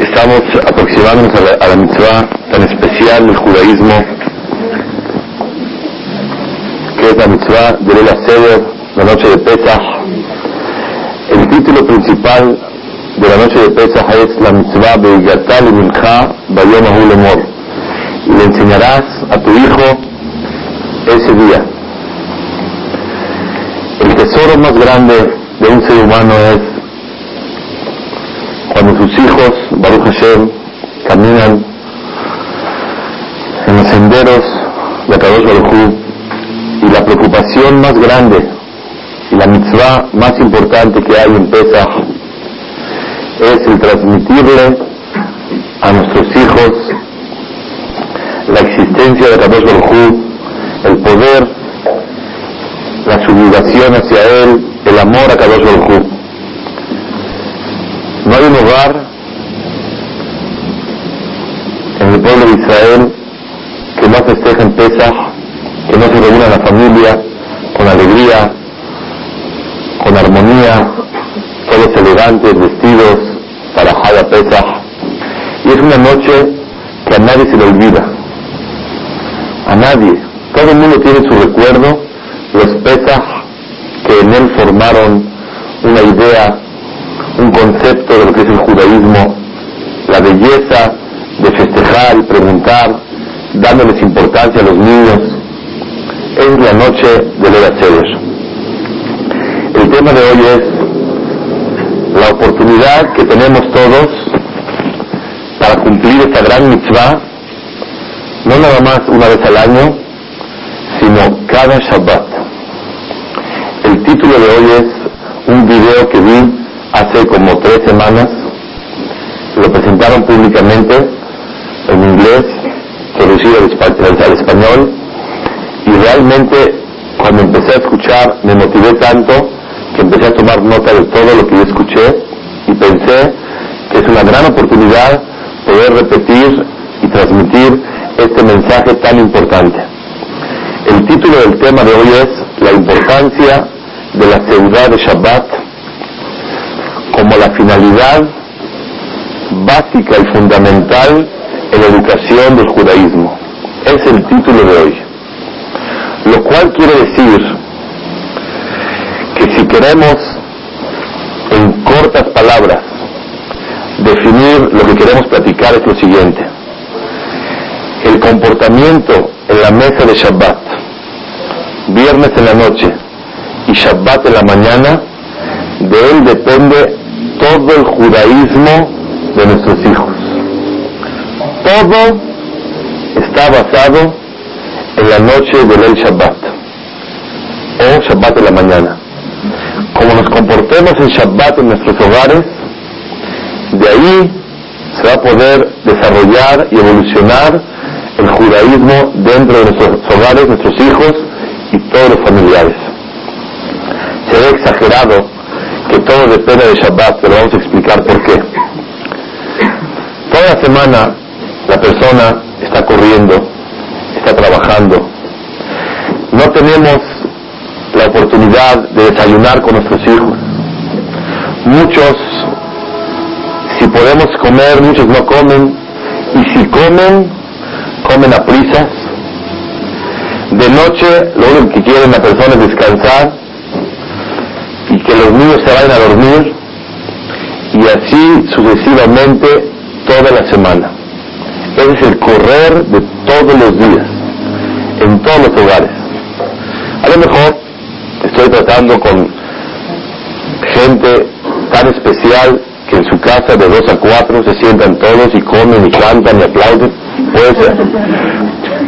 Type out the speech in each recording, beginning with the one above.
Estamos aproximándonos a la, mitzvah tan especial del judaísmo, que es la mitzvah de Lela Seder, la noche de Pesach. El título principal de la noche de Pesach es la mitzvah Beigatal y Mincha Bayom Ahulemor. Y le enseñarás a tu hijo ese día. El tesoro más grande de un ser humano es cuando sus hijos, Baruch Hashem, caminan en los senderos de Kadosh Baruj y la preocupación más grande y la mitzvah más importante que hay en Pesach es el transmitirle a nuestros hijos la existencia de Kadosh Baruj el poder, subyugación hacia Él, el amor a Kadosh Baruj No hay un hogar en el pueblo de Israel que no festeje en Pesach, que no se reúna la familia con alegría, con armonía, todos elegantes, vestidos para Haya Pesach. Y es una noche que a nadie se le olvida. A nadie. Todo el mundo tiene su recuerdo, que en él formaron una idea, un concepto de lo que es el judaísmo, la belleza de festejar y preguntar, dándoles importancia a los niños. Es la noche de Leda Seder. El tema de hoy es la oportunidad que tenemos todos para cumplir esta gran mitzvah, no nada más una vez al año, sino cada Shabbat. El título de hoy es un video que vi hace como tres semanas. Lo presentaron públicamente en inglés, traducido al español, y realmente cuando empecé a escuchar me motivé tanto que empecé a tomar nota de todo lo que yo escuché y pensé que es una gran oportunidad poder repetir y transmitir este mensaje tan importante. El título del tema de hoy es la importancia de la ciudad de Shabbat como la finalidad básica y fundamental en la educación del judaísmo. Es el título de hoy. Lo cual quiere decir que si queremos en cortas palabras definir lo que queremos platicar es lo siguiente. El comportamiento en la mesa de Shabbat, viernes en la noche y Shabbat en la mañana, de él depende todo el judaísmo de nuestros hijos. Todo está basado en la noche del El Shabbat o Shabbat en la mañana. Como nos comportemos en Shabbat en nuestros hogares, de ahí se va a poder desarrollar y evolucionar el judaísmo dentro de nuestros hogares, nuestros hijos y todos los familiares. Ve exagerado que todo depende de Shabbat, pero vamos a explicar por qué. Toda semana la persona está corriendo, está trabajando. No tenemos la oportunidad de desayunar con nuestros hijos. Muchos, si podemos comer, muchos no comen. Y si comen, comen a prisas. De noche lo único que quieren la persona es descansar que los niños se vayan a dormir y así sucesivamente toda la semana. Ese es el correr de todos los días, en todos los hogares. A lo mejor estoy tratando con gente tan especial que en su casa de dos a cuatro se sientan todos y comen y cantan y aplauden. Puede ser.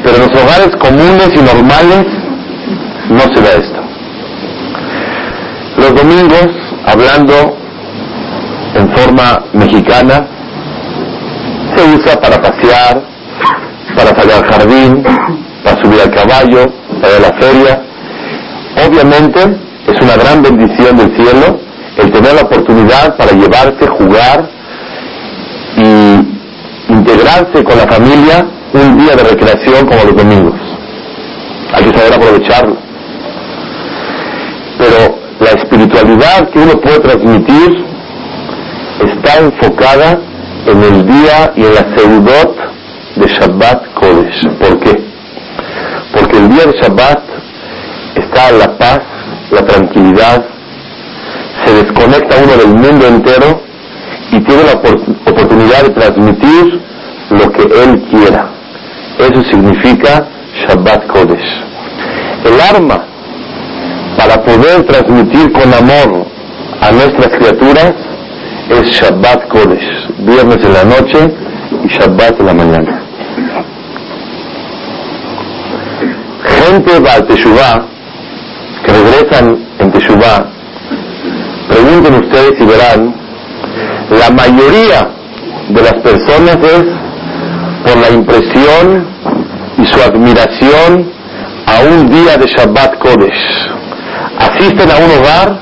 Pero en los hogares comunes y normales no se da esto. Los domingos, hablando en forma mexicana, se usa para pasear, para salir al jardín, para subir al caballo, para ir a la feria. Obviamente es una gran bendición del cielo el tener la oportunidad para llevarse, jugar y integrarse con la familia un día de recreación como los domingos. Hay que saber aprovecharlo. Espiritualidad que uno puede transmitir está enfocada en el día y en la seudot de Shabbat Kodesh. ¿Por qué? Porque el día de Shabbat está la paz, la tranquilidad, se desconecta uno del mundo entero y tiene la oportunidad de transmitir lo que él quiera. Eso significa Shabbat Kodesh. El arma para poder transmitir con amor a nuestras criaturas es Shabbat Kodesh, viernes en la noche y Shabbat en la mañana. Gente va al Teshuvah, que regresan en Teshuvah, pregunten ustedes y verán, la mayoría de las personas es por la impresión y su admiración a un día de Shabbat Kodesh. Asisten a un hogar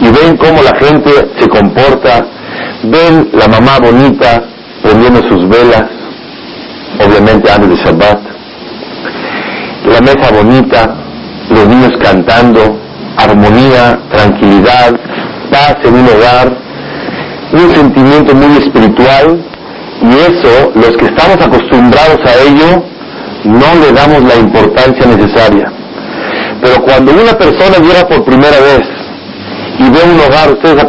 y ven cómo la gente se comporta, ven la mamá bonita prendiendo sus velas, obviamente antes de Shabbat, la mesa bonita, los niños cantando, armonía, tranquilidad, paz en un hogar, un sentimiento muy espiritual y eso, los que estamos acostumbrados a ello, no le damos la importancia necesaria. Pero cuando una persona llega por primera vez y ve un hogar, ustedes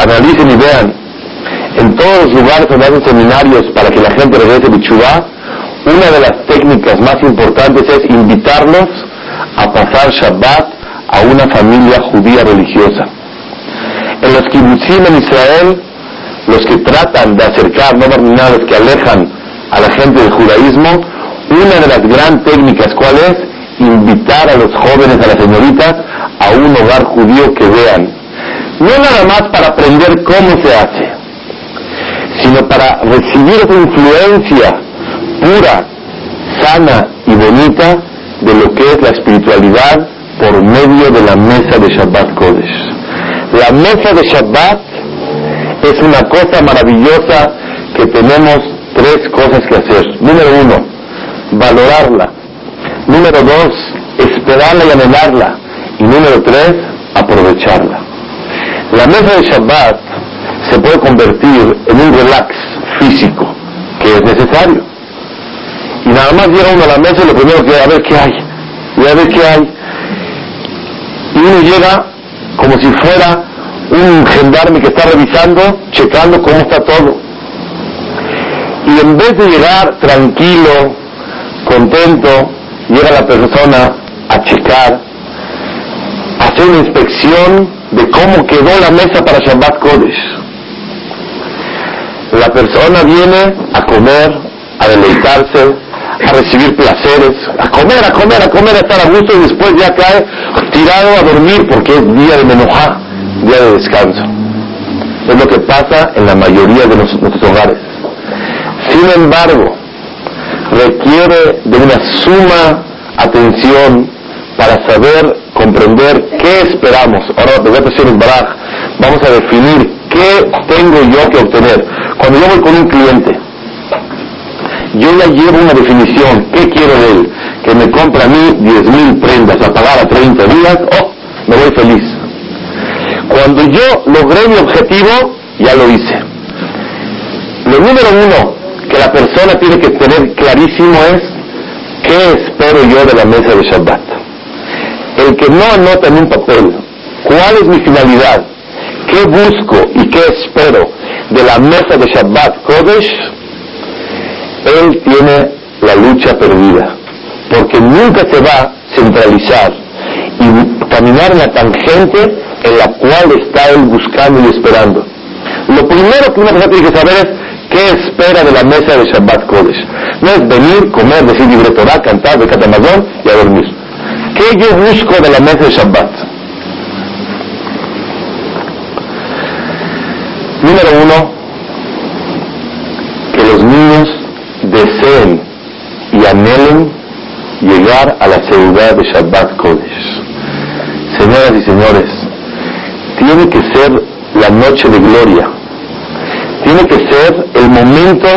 analicen y vean, en todos los lugares donde hacen seminarios para que la gente regrese Bichubá, una de las técnicas más importantes es invitarlos a pasar Shabbat a una familia judía religiosa. En los kibbutzim en Israel, los que tratan de acercar, no los que alejan a la gente del judaísmo, una de las gran técnicas, ¿cuál es? Invitar a los jóvenes, a las señoritas, a un hogar judío que vean. No nada más para aprender cómo se hace, sino para recibir esa influencia pura, sana y bonita de lo que es la espiritualidad por medio de la mesa de Shabbat Kodesh. La mesa de Shabbat es una cosa maravillosa que tenemos tres cosas que hacer. Número uno, valorarla. Número dos, esperarla y anhelarla. Y número tres, aprovecharla. La mesa de Shabbat se puede convertir en un relax físico que es necesario. Y nada más llega uno a la mesa y lo primero que a ver qué hay, y a ver qué hay. Y uno llega como si fuera un gendarme que está revisando, checando cómo está todo. Y en vez de llegar tranquilo, contento, llega la persona a checar, a hacer una inspección de cómo quedó la mesa para Shabbat Kodesh. La persona viene a comer, a deleitarse, a recibir placeres, a comer, a comer, a comer, a estar a gusto y después ya cae tirado a dormir porque es día de menojá, día de descanso. Es lo que pasa en la mayoría de nuestros hogares. Sin embargo, requiere de una suma atención para saber comprender qué esperamos. Ahora, vamos a definir qué tengo yo que obtener. Cuando yo voy con un cliente, yo ya llevo una definición, ¿qué quiero de él? Que me compra a mí 10.000 prendas a pagar a 30 días, oh, me voy feliz. Cuando yo logré mi objetivo, ya lo hice. Lo número uno la persona tiene que tener clarísimo es, ¿qué espero yo de la mesa de Shabbat? El que no anota en un papel cuál es mi finalidad, qué busco y qué espero de la mesa de Shabbat Kodesh, él tiene la lucha perdida, porque nunca se va a centralizar y caminar en la tangente en la cual está él buscando y esperando. Lo primero que una persona tiene que saber es qué espera de la mesa de Shabbat Kodesh. No es venir, comer, decir libre Torah, cantar, de Catamazón y a dormir. ¿Qué yo busco de la mesa de Shabbat? Número uno, que los niños deseen y anhelen llegar a la seguridad de Shabbat Kodesh. Señoras y señores, tiene que ser la noche de gloria. Tiene que ser el momento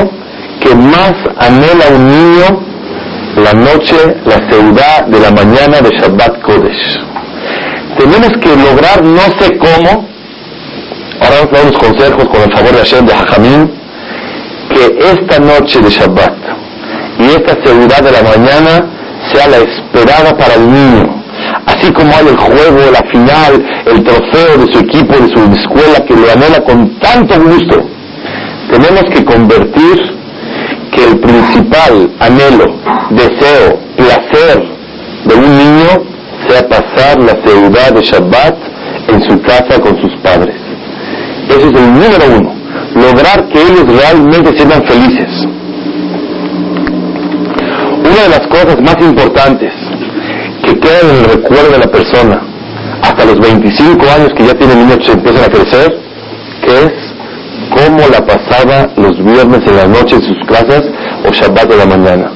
que más anhela un niño la noche, la seguridad de la mañana de Shabbat Kodesh. tenemos que lograr no sé cómo, ahora vamos a dar unos consejos con el favor de Hashem de Hajamim, que esta noche de Shabbat y esta seguridad de la mañana sea la esperada para el niño. Así como hay el juego, la final, el trofeo de su equipo, de su escuela, que lo anhela con tanto gusto. Tenemos que convertir que el principal anhelo, deseo, placer de un niño sea pasar la seguridad de Shabbat en su casa con sus padres. Ese es el número uno. Lograr que ellos realmente sean felices. Una de las cosas más importantes que quedan en el recuerdo de la persona hasta los 25 años que ya tiene el niño que empiezan a crecer, que es cómo la pasaba los viernes en la noche en sus casas o Shabbat de la mañana.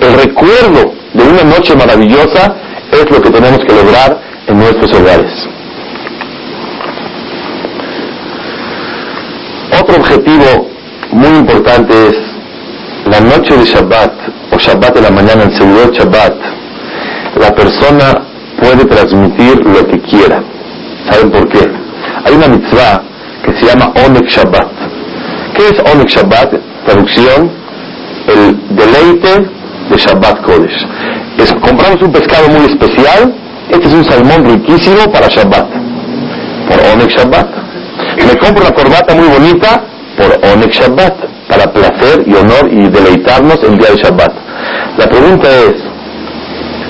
El recuerdo de una noche maravillosa es lo que tenemos que lograr en nuestros hogares. Otro objetivo muy importante es la noche de Shabbat o Shabbat de la mañana, en seguridad Shabbat, la persona puede transmitir lo que quiera. ¿Saben por qué? Hay una mitzvah que se llama Onek Shabbat. ¿Qué es Onek Shabbat? Traducción, el deleite de Shabbat Kodesh. Es, compramos un pescado muy especial, este es un salmón riquísimo para Shabbat, por Onek Shabbat. Me compro una corbata muy bonita por Onek Shabbat, para placer y honor y deleitarnos el día de Shabbat. La pregunta es,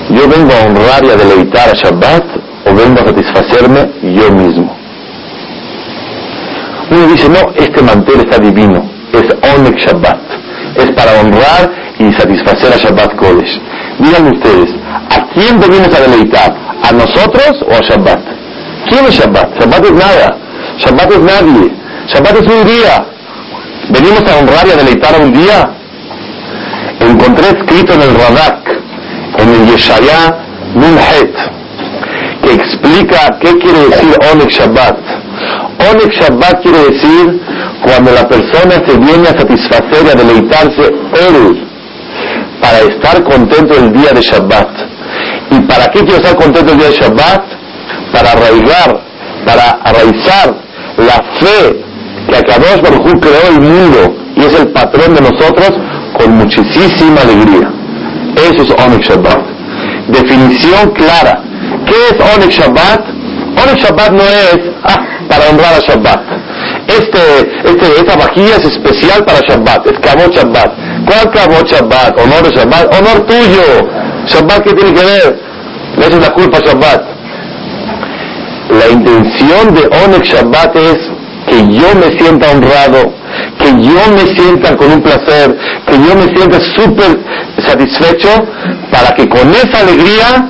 ¿yo vengo a honrar y a deleitar a Shabbat o vengo a satisfacerme yo mismo? Uno dice, no, este mantel está divino, es Onek Shabbat, es para honrar y satisfacer a Shabbat Kodesh. Díganme ustedes, ¿a quién venimos a deleitar? ¿A nosotros o a Shabbat? ¿Quién es Shabbat? Shabbat es nada, Shabbat es nadie, Shabbat es un día. ¿Venimos a honrar y a deleitar a un día? Encontré escrito en el Radak, en el Yeshaya Nunhet, que explica qué quiere decir Onek Shabbat. Onek Shabbat quiere decir cuando la persona se viene a satisfacer y a deleitarse él para estar contento el día de Shabbat. ¿Y para qué quiero estar contento el día de Shabbat? Para arraigar, para arraizar la fe que Akadosh Baruj creó el mundo y es el patrón de nosotros con muchísima alegría. Eso es Onek Shabbat. Definición clara. ¿Qué es Onek Shabbat? Onek Shabbat no es ah, para honrar a Shabbat. Este, este, esta vajilla es especial para Shabbat, es Kabot Shabbat. ¿Cuál Kabot Shabbat? Honor a Shabbat, honor tuyo. Shabbat, ¿qué tiene que ver? Le es la culpa Shabbat. La intención de Onek Shabbat es que yo me sienta honrado, que yo me sienta con un placer, que yo me sienta súper satisfecho para que con esa alegría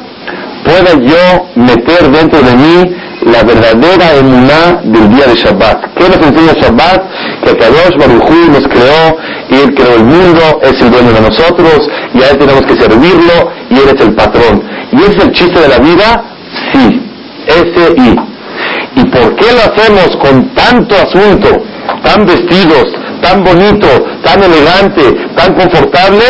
pueda yo meter dentro de mí la verdadera emuná del día de Shabbat. ¿Qué nos enseña Shabbat? Que Kadosh Baruj nos creó y Él creó el mundo, es el dueño de nosotros y a Él tenemos que servirlo y Él es el patrón. ¿Y es el chiste de la vida? Sí, ese y. ¿Y por qué lo hacemos con tanto asunto, tan vestidos, tan bonito, tan elegante, tan confortable?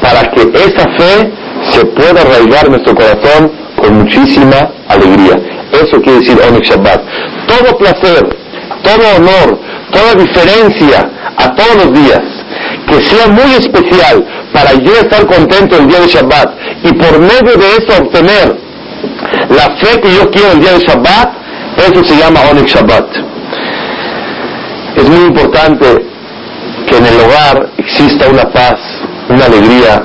Para que esa fe se pueda arraigar en nuestro corazón con muchísima alegría. Eso quiere decir Onik Shabbat. Todo placer, todo honor, toda diferencia a todos los días, que sea muy especial para yo estar contento el día de Shabbat y por medio de eso obtener la fe que yo quiero el día de Shabbat, eso se llama Onik Shabbat. Es muy importante que en el hogar exista una paz, una alegría,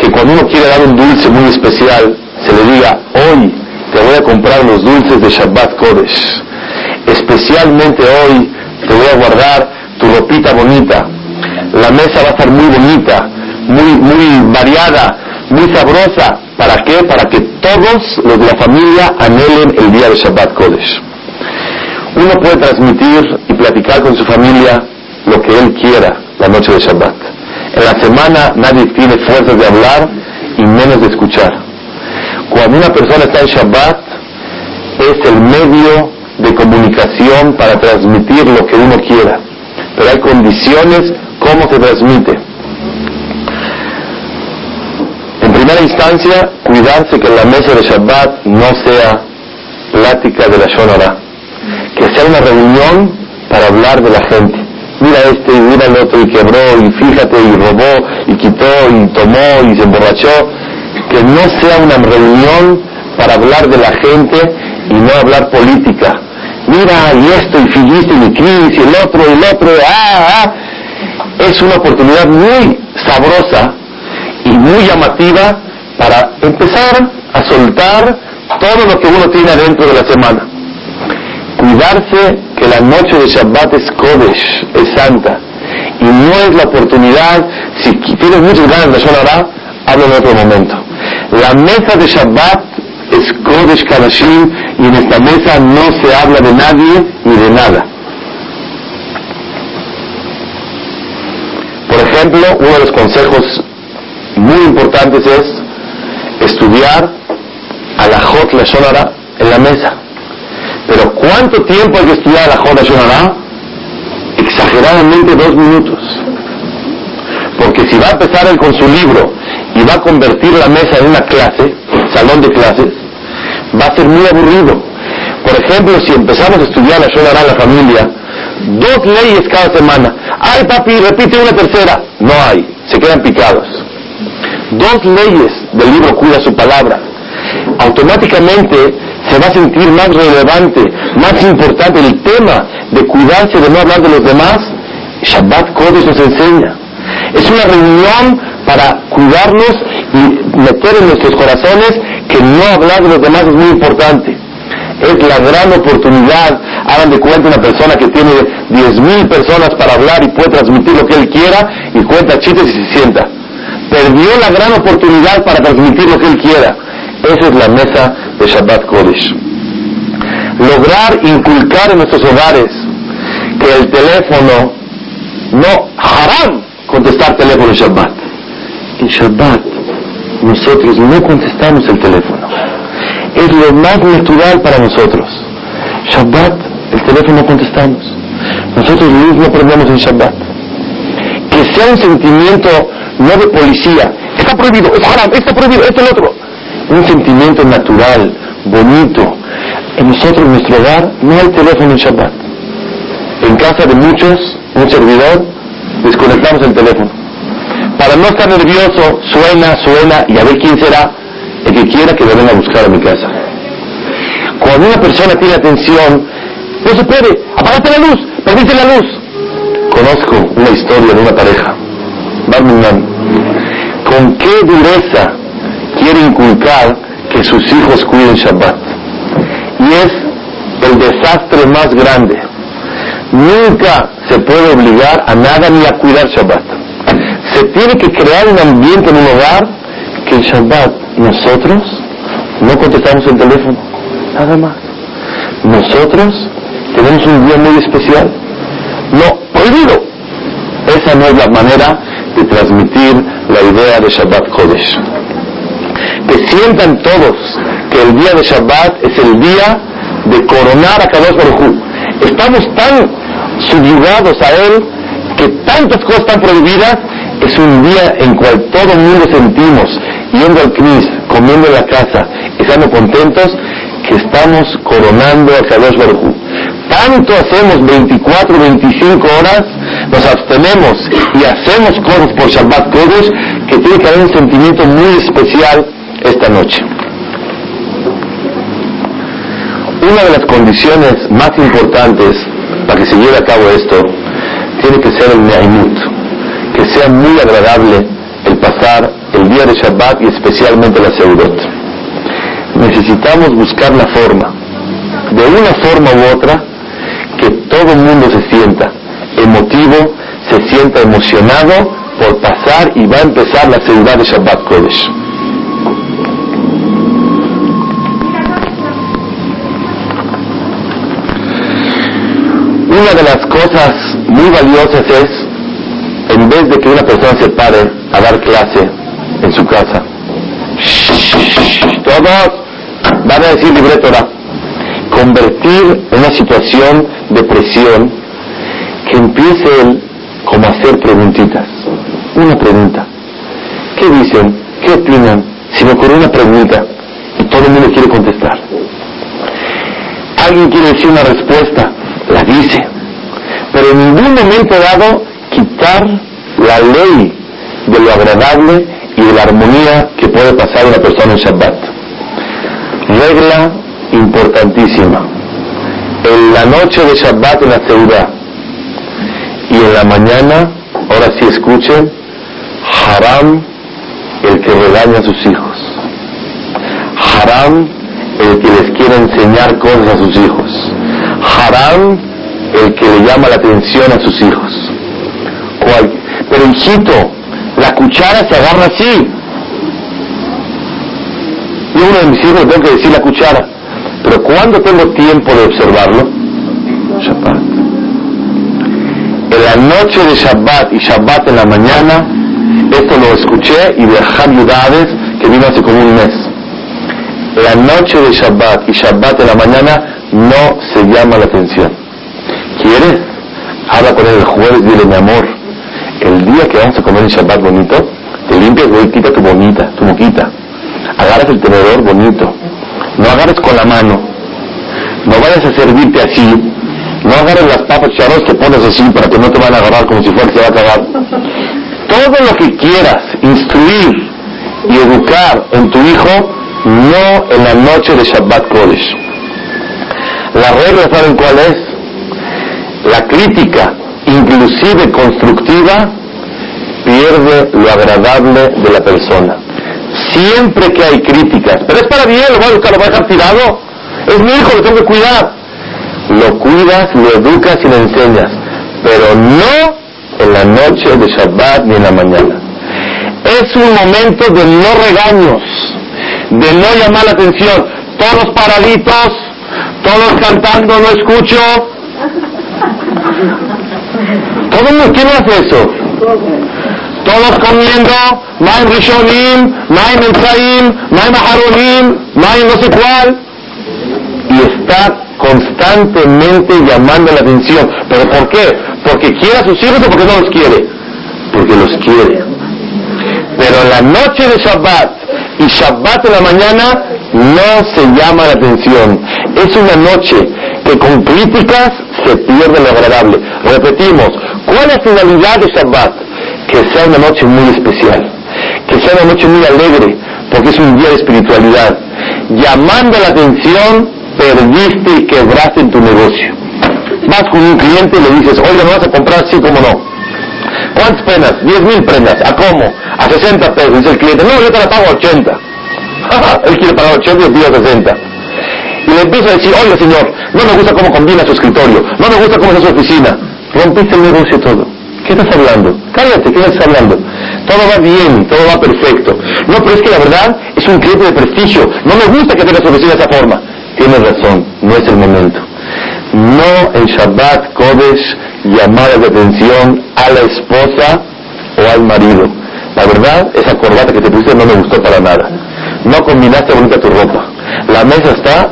que cuando uno quiere dar un dulce muy especial, se le diga, hoy te voy a comprar los dulces de Shabbat Kodesh. Especialmente hoy te voy a guardar tu ropita bonita. La mesa va a estar muy bonita, muy, muy variada, muy sabrosa. ¿Para qué? Para que todos los de la familia anhelen el día de Shabbat Kodesh. Uno puede transmitir y platicar con su familia lo que él quiera la noche de Shabbat. En la semana nadie tiene fuerzas de hablar y menos de escuchar. Cuando una persona está en Shabbat, es el medio de comunicación para transmitir lo que uno quiera. Pero hay condiciones cómo se transmite. En primera instancia, cuidarse que la mesa de Shabbat no sea plática de la Shonara, que sea una reunión para hablar de la gente. Mira este, y mira el otro, y quebró, y fíjate, y robó, y quitó, y tomó, y se emborrachó. Que no sea una reunión para hablar de la gente y no hablar política. Mira, y esto, y fijiste, y Cris, y el otro, y el otro, ah, ah. Es una oportunidad muy sabrosa y muy llamativa para empezar a soltar todo lo que uno tiene adentro de la semana. Cuidarse que la noche de Shabbat es Kodesh, es santa. Y no es la oportunidad, si tienes muchas ganas de Shonara, hablo en otro momento. La mesa de Shabbat es Kodesh Kadashim y en esta mesa no se habla de nadie ni de nada. Por ejemplo, uno de los consejos muy importantes es estudiar a la Jot Shonara en la mesa. Pero ¿cuánto tiempo hay que estudiar a la Jot Shonara? Exageradamente dos minutos. Porque si va a empezar él con su libro y va a convertir la mesa en una clase, salón de clases, va a ser muy aburrido. Por ejemplo, si empezamos a estudiar la Shonara en la familia, dos leyes cada semana. Ay, papi, repite una tercera. No hay, se quedan picados. Dos leyes del libro Cuida su palabra. Automáticamente se va a sentir más relevante, más importante el tema de cuidarse de no hablar de los demás. Shabbat Kodesh nos enseña. Es una reunión para cuidarnos y meter en nuestros corazones que no hablar de los demás es muy importante. Es la gran oportunidad. Hagan de cuenta una persona que tiene 10.000 personas para hablar y puede transmitir lo que él quiera y cuenta chistes y se sienta. Perdió la gran oportunidad para transmitir lo que él quiera. Esa es la mesa de Shabbat Kodesh. Lograr inculcar en nuestros hogares que el teléfono no haram contestar teléfono en Shabbat. En Shabbat nosotros no contestamos el teléfono. Es lo más natural para nosotros. Shabbat, el teléfono no contestamos. Nosotros no aprendemos en Shabbat. Que sea un sentimiento no de policía. Está prohibido, es haram, está prohibido, esto es lo otro. Un sentimiento natural, bonito. En nosotros, en nuestro hogar, no hay teléfono en Shabbat. En casa de muchos, un servidor, desconectamos el teléfono. Para no estar nervioso, suena, suena, y a ver quién será el que quiera que me venga a buscar a mi casa. Cuando una persona tiene atención, no se puede, apagate la luz, perdiste la luz. Conozco una historia de una pareja, con qué dureza quiere inculcar que sus hijos cuiden Shabbat. Y es el desastre más grande. Nunca se puede obligar a nada ni a cuidar Shabbat. Se tiene que crear un ambiente en un hogar que el Shabbat nosotros no contestamos el teléfono. Nada más. Nosotros tenemos un día muy especial. No, prohibido. Esa no es la manera de transmitir la idea de Shabbat Kodesh. Que sientan todos que el día de Shabbat es el día de coronar a Kadosh Baruj Estamos tan subyugados a Él que tantas cosas están prohibidas. Es un día en cual todo el mundo sentimos, yendo al Cris, comiendo en la casa, estando contentos, que estamos coronando a Kadosh Baruj tanto hacemos 24, 25 horas, nos abstenemos y hacemos cosas por Shabbat Kodesh, que tiene que haber un sentimiento muy especial esta noche. Una de las condiciones más importantes para que se lleve a cabo esto, tiene que ser el Ne'imut, que sea muy agradable el pasar el día de Shabbat y especialmente la Seudot. Necesitamos buscar la forma, de una forma u otra, que todo el mundo se sienta emotivo, se sienta emocionado por pasar y va a empezar la seguridad de Shabbat Kodesh. Una de las cosas muy valiosas es, vez de que una persona se pare a dar clase en su casa, todos van a decir libre convertir una situación de presión que empiece él como hacer preguntitas. Una pregunta. ¿Qué dicen? ¿Qué opinan? Si me ocurre una pregunta y todo el mundo quiere contestar. alguien quiere decir una respuesta, la dice. Pero en ningún momento dado quitar la ley de lo agradable y de la armonía que puede pasar una persona en Shabbat. Regla importantísima. En la noche de Shabbat en la ciudad y en la mañana, ahora sí escuchen, haram el que regaña a sus hijos. Haram el que les quiere enseñar cosas a sus hijos. Haram el que le llama la atención a sus hijos. Pero hijito, la cuchara se agarra así. Yo uno de mis hijos tengo que decir la cuchara. Pero ¿cuándo tengo tiempo de observarlo? Shabbat. En la noche de Shabbat y Shabbat en la mañana, esto lo escuché y de Yudades, que vino hace como un mes. La noche de Shabbat y Shabbat en la mañana no se llama la atención. ¿Quieres? Habla con él el jueves, dile mi amor, el día que vamos a comer en Shabbat bonito, te limpias, quita tu bonita, tu boquita. Agarras el tenedor bonito. No agarres con la mano. No vayas a servirte así. No agarres las papas charros que pones así para que no te van a agarrar como si fuera que se va a acabar. Todo lo que quieras instruir y educar en tu hijo, no en la noche de Shabbat Kodesh. La regla, ¿saben cuál es? La crítica inclusive constructiva, pierde lo agradable de la persona. Siempre que hay críticas, pero es para bien, lo voy a buscar, lo voy a dejar tirado. Es mi hijo, lo tengo que cuidar. Lo cuidas, lo educas y lo enseñas, pero no en la noche de Shabbat ni en la mañana. Es un momento de no regaños, de no llamar la atención. Todos paraditos, todos cantando, no escucho. Todo el mundo, ¿quién hace eso? Todos comiendo, Maim Rishonim, Maim Ensaim, Maim Aharonim, Maim no sé cuál. Y está constantemente llamando la atención. ¿Pero por qué? ¿Porque quiere a sus hijos o porque no los quiere? Porque los quiere. Pero la noche de Shabbat y Shabbat en la mañana no se llama la atención. Es una noche que con críticas se pierde lo agradable. Repetimos, ¿cuál es la finalidad de Shabbat? Que sea una noche muy especial, que sea una noche muy alegre, porque es un día de espiritualidad. Llamando la atención, perdiste y quebraste en tu negocio. Vas con un cliente y le dices, oiga, ¿me vas a comprar? Sí, cómo no. ¿Cuántas prendas? 10 mil prendas. ¿A cómo? A 60 pesos. Dice el cliente, no, yo te la pago a 80. Él quiere pagar 80 y pido 60 y le empiezo a decir, oye señor, no me gusta cómo combina su escritorio, no me gusta cómo es su oficina. Rompiste el negocio todo. ¿Qué estás hablando? Cállate, ¿qué estás hablando? Todo va bien, todo va perfecto. No, pero es que la verdad es un cliente de prestigio. No me gusta que tenga su oficina de esa forma. Tienes razón, no es el momento. No en Shabbat Kodesh llamadas de atención a la esposa o al marido. La verdad, esa corbata que te pusiste no me gustó para nada. No combinaste bonita tu ropa. La mesa está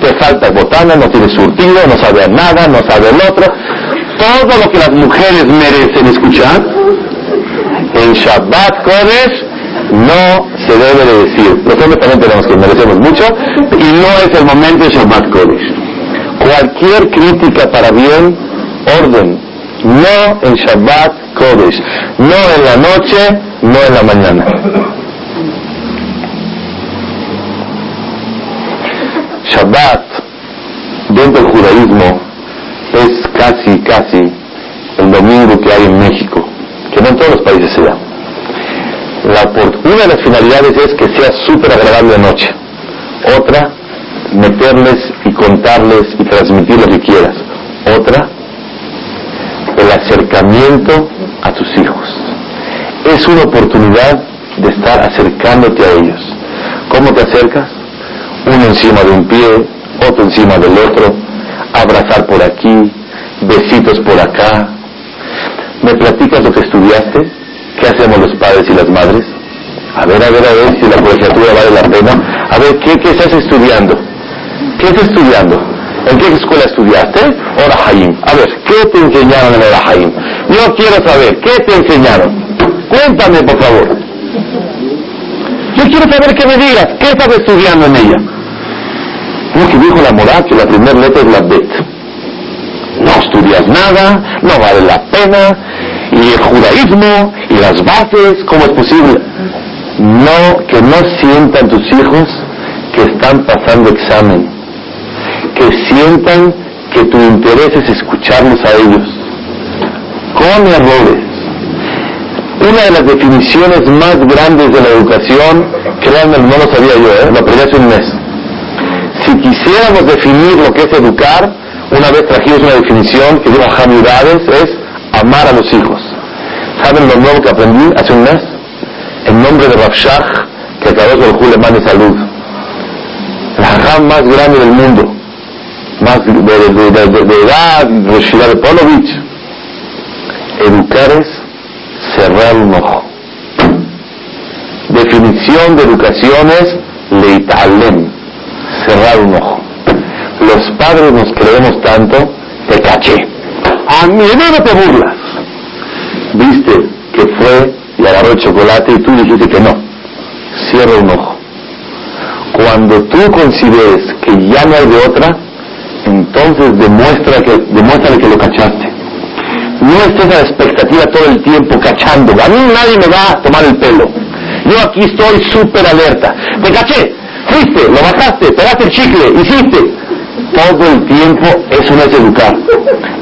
Te falta botana, no tiene surtido, no sabe nada, no sabe el otro. Todo lo que las mujeres merecen escuchar, en Shabbat Kodesh no se debe de decir. Los hombres también tenemos que merecemos mucho y no es el momento de Shabbat Kodesh. Cualquier crítica para bien, orden. No en Shabbat Kodesh. No en la noche, no en la mañana. Shabbat dentro del judaísmo es casi, casi el domingo que hay en México, que no en todos los países se da. una de las finalidades es que sea súper agradable la noche. Otra, meterles y contarles y transmitir lo que quieras. Otra, el acercamiento a tus hijos. Es una oportunidad de estar acercándote a ellos. ¿Cómo te acercas? Uno encima de un pie, otro encima del otro, abrazar por aquí, besitos por acá. ¿Me platicas lo que estudiaste? ¿Qué hacemos los padres y las madres? A ver, a ver, a ver si la colegiatura vale la pena. A ver, ¿qué, estás estudiando? ¿Qué estás estudiando? ¿En qué escuela estudiaste? Ora Haim. A ver, ¿qué te enseñaron en Ora Haim? Yo quiero saber, ¿qué te enseñaron? Cuéntame, por favor. Yo quiero saber que me digas, ¿qué estás estudiando en ella? Lo que dijo la moral, que la primera letra es la Bet. No estudias nada, no vale la pena, y el judaísmo, y las bases, ¿cómo es posible? No, que no sientan tus hijos que están pasando examen, que sientan que tu interés es escucharlos a ellos, con errores. Una de las definiciones más grandes de la educación, créanme, no lo sabía yo, ¿eh? lo hace un mes. Si quisiéramos definir lo que es educar, una vez trajimos una definición que digo Hamidades, es amar a los hijos. ¿Saben lo nuevo que aprendí hace un mes? En nombre de Rafshah, que acabó de Jule mande salud. La jam más grande del mundo, más de, de, de, de, de Polovich. Educar es cerrar un ojo. Definición de educación es leitalem, cerrar un ojo. Los padres nos creemos tanto, te caché. A mí no te burlas. Viste que fue y agarró el chocolate y tú dijiste que no. Cierra un ojo. Cuando tú consideres que ya no hay de otra, entonces demuestra que, demuéstrale que lo cachaste. No estés a la expectativa todo el tiempo cachando. A mí nadie me va a tomar el pelo. Yo aquí estoy súper alerta. Te caché. Fuiste, lo bajaste, pegaste el chicle, hiciste. Todo el tiempo eso no es educar.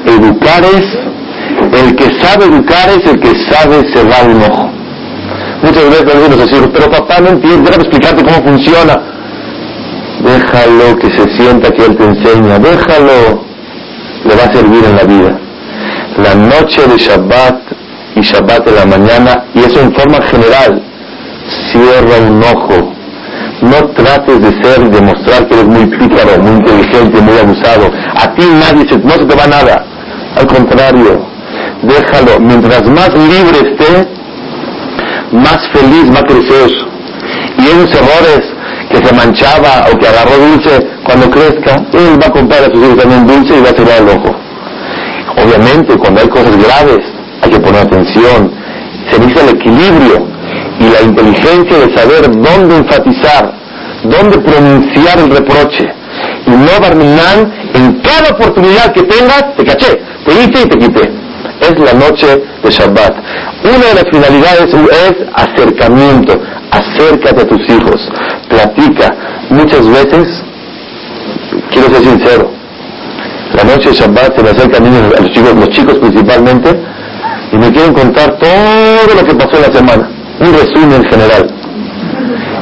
Educar es, el que sabe educar es el que sabe cerrar un ojo. Muchas veces le decimos pero papá no entiende, déjame explicarte cómo funciona. Déjalo que se sienta que él te enseña, déjalo, le va a servir en la vida. La noche de Shabbat y Shabbat de la mañana, y eso en forma general, cierra un ojo. No trates de ser y demostrar que eres muy pícaro, muy inteligente, muy abusado. A ti nadie se, no se te va nada. Al contrario, déjalo. Mientras más libre esté, más feliz va a. Y esos errores que se manchaba o que agarró dulce, cuando crezca, él va a comprar a sus hijos también dulce y va a cerrar el ojo. Obviamente, cuando hay cosas graves, hay que poner atención. Se necesita el equilibrio y la inteligencia de saber dónde enfatizar, dónde pronunciar el reproche. Y no barminan en cada oportunidad que tengas, te caché, te hice y te quité. Es la noche de Shabbat. Una de las finalidades es acercamiento. Acércate a tus hijos. Platica. Muchas veces, quiero ser sincero, la noche de Shabbat se me acercan niños, a los chicos, los chicos principalmente, y me quieren contar todo lo que pasó la semana un resumen general.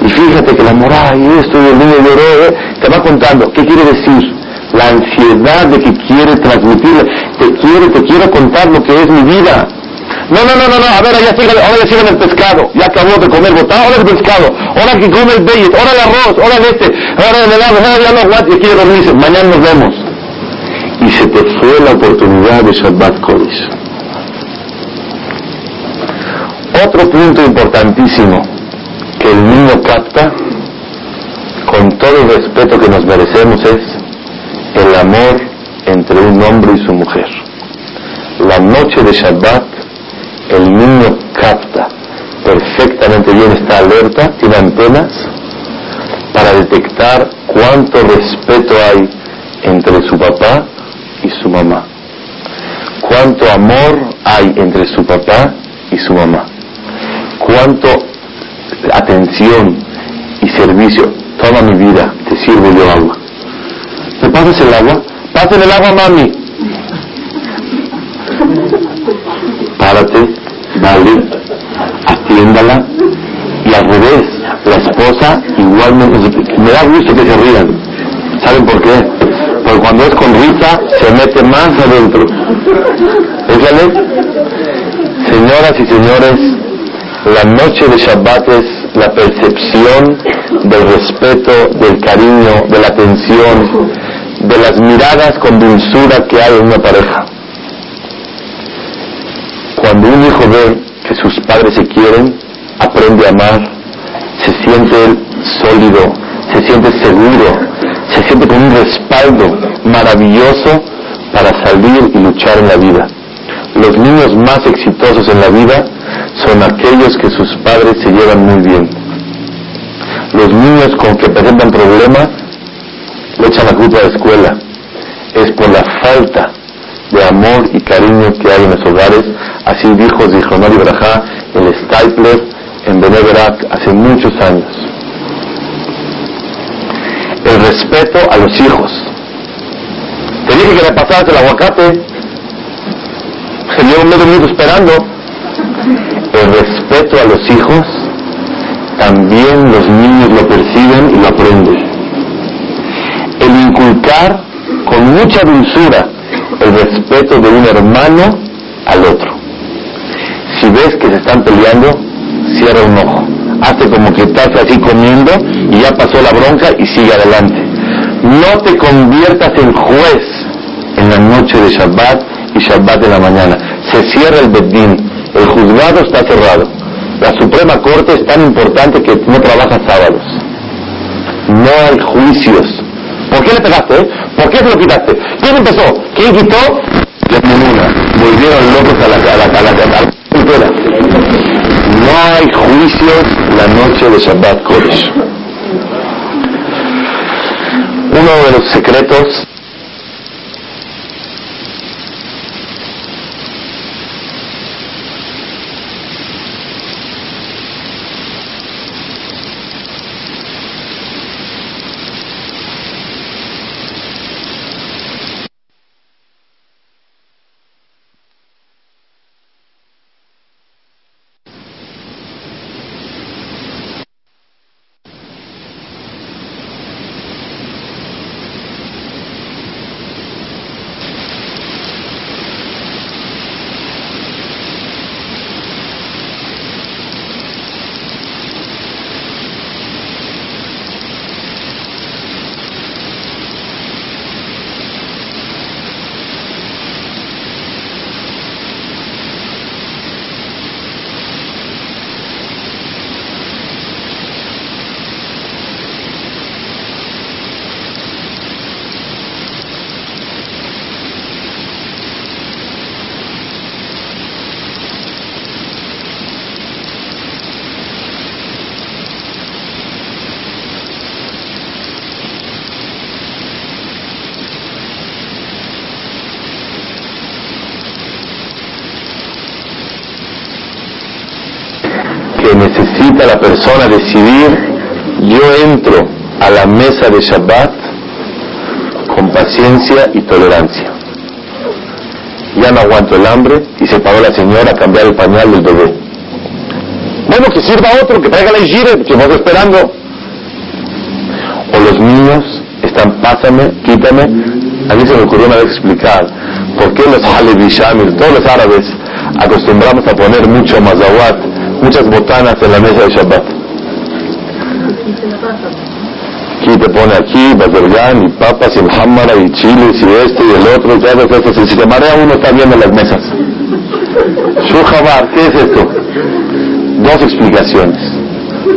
Y fíjate que la moral y esto y el niño lloró, ¿eh? te va contando. ¿Qué quiere decir? La ansiedad de que quiere transmitir, te quiere, te quiero contar lo que es mi vida. No, no, no, no, no, a ver, ya síganme, ahora sigan el pescado, ya acabó de comer botado, ahora el pescado, ahora que come el bellet, ahora el arroz, ahora el este, ahora el helado, ahora ya no aguanta y quiere dormirse, mañana nos vemos. Y se te fue la oportunidad de Shabbat Kodesh. Otro punto importantísimo que el niño capta, con todo el respeto que nos merecemos, es el amor entre un hombre y su mujer. La noche de Shabbat, el niño capta perfectamente bien, está alerta, tiene antenas para detectar cuánto respeto hay entre su papá y su mamá. Cuánto amor hay entre su papá y su mamá cuánto atención y servicio. Toda mi vida te sirvo yo agua. ¿Me pasas el agua? Pasen el agua, mami. Párate, dale, atiéndala. Y al revés, la esposa igualmente, me da gusto que se rían. ¿Saben por qué? Porque cuando es con risa, se mete más adentro. ¿Es Señoras y señores, la noche de Shabbat es la percepción del respeto, del cariño, de la atención, de las miradas con dulzura que hay en una pareja. Cuando un hijo ve que sus padres se quieren, aprende a amar, se siente sólido, se siente seguro, se siente con un respaldo maravilloso para salir y luchar en la vida. Los niños más exitosos en la vida son aquellos que sus padres se llevan muy bien. Los niños con que presentan problemas le echan la culpa a la escuela. Es por la falta de amor y cariño que hay en los hogares. Así dijo Zichronor Ibrahá, el Stapler en Beneverac hace muchos años. El respeto a los hijos. Te dije que le pasaras el aguacate. Se dio medio minuto esperando. Respeto a los hijos, también los niños lo perciben y lo aprenden. El inculcar con mucha dulzura el respeto de un hermano al otro. Si ves que se están peleando, cierra un ojo. Hazte como que estás así comiendo y ya pasó la bronca y sigue adelante. No te conviertas en juez en la noche de Shabbat y Shabbat de la mañana. Se cierra el Bedín. Juzgado está cerrado. La Suprema Corte es tan importante que no trabaja sábados. No hay juicios. ¿Por qué le pegaste? Eh? ¿Por qué se lo quitaste? ¿Quién empezó? ¿Quién quitó? La Volvieron locos a la, a la, a la, a la, No hay juicios la noche de Shabbat Kodesh. Uno de los secretos necesita la persona decidir, yo entro a la mesa de Shabbat con paciencia y tolerancia. Ya no aguanto el hambre y se paró la señora a cambiar el pañal del bebé. Bueno, que sirva otro, que traiga la hijire, que vamos esperando. O los niños están, pásame, quítame. A mí se me ocurrió una vez explicar por qué los Halevisham, todos los árabes, acostumbramos a poner mucho mazawat muchas botanas en la mesa de Shabbat. Aquí te pone aquí, bazergan y papas y hamara y chiles y este y el otro y todo eso. Si marea uno está viendo las mesas. Shuhabar, ¿qué es esto? Dos explicaciones.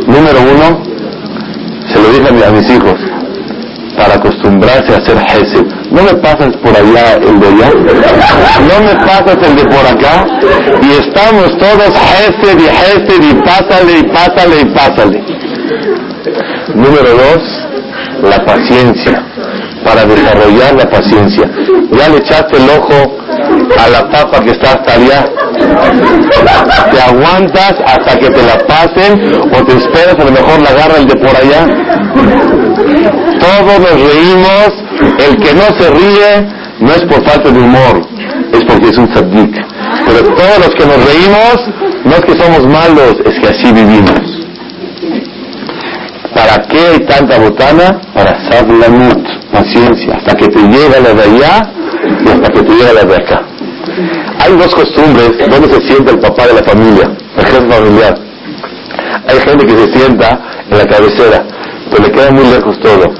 Número uno, se lo dije a mis hijos, para acostumbrarse a hacer Hesed. No me pasas por allá el de allá, no me pasas el de por acá, y estamos todos Hesed y Hesed y pásale y pásale y pásale. Número dos, la paciencia, para desarrollar la paciencia. Ya le echaste el ojo a la papa que está hasta allá. Te aguantas hasta que te la pasen o te esperas, a lo mejor la agarra el de por allá. Todos nos reímos, el que no se ríe no es por falta de humor, es porque es un saddik. Pero todos los que nos reímos no es que somos malos, es que así vivimos. ¿Para qué hay tanta botana? Para sablanut, paciencia, hasta que te llega la de allá y hasta que te llega la de acá. Hay dos costumbres donde se sienta el papá de la familia, el jefe familiar. Hay gente que se sienta en la cabecera, pero le queda muy lejos todo.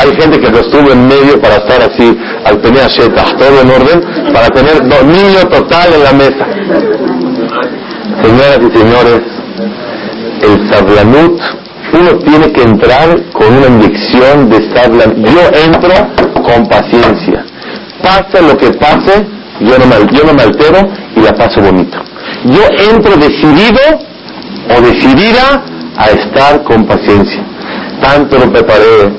Hay gente que acostumbra en medio para estar así, al tener todo en orden, para tener dominio total en la mesa. Señoras y señores, el sablanut, uno tiene que entrar con una inyección de sablanut. Yo entro con paciencia. Pase lo que pase, yo no, me, yo no me altero y la paso bonito. Yo entro decidido o decidida a estar con paciencia. Tanto lo preparé,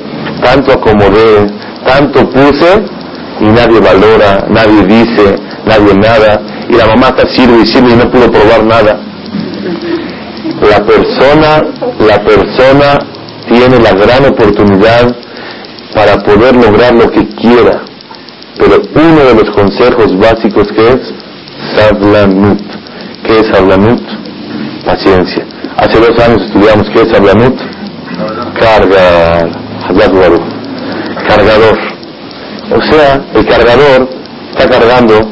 tanto acomodé, tanto puse y nadie valora, nadie dice, nadie nada, y la mamá está sirve y sirve y no pudo probar nada. La persona, la persona tiene la gran oportunidad para poder lograr lo que quiera. Pero uno de los consejos básicos que es Sablanut. ¿Qué es Sablanut? Paciencia. Hace dos años estudiamos qué es Sablanut. Carga. Cargador. O sea, el cargador está cargando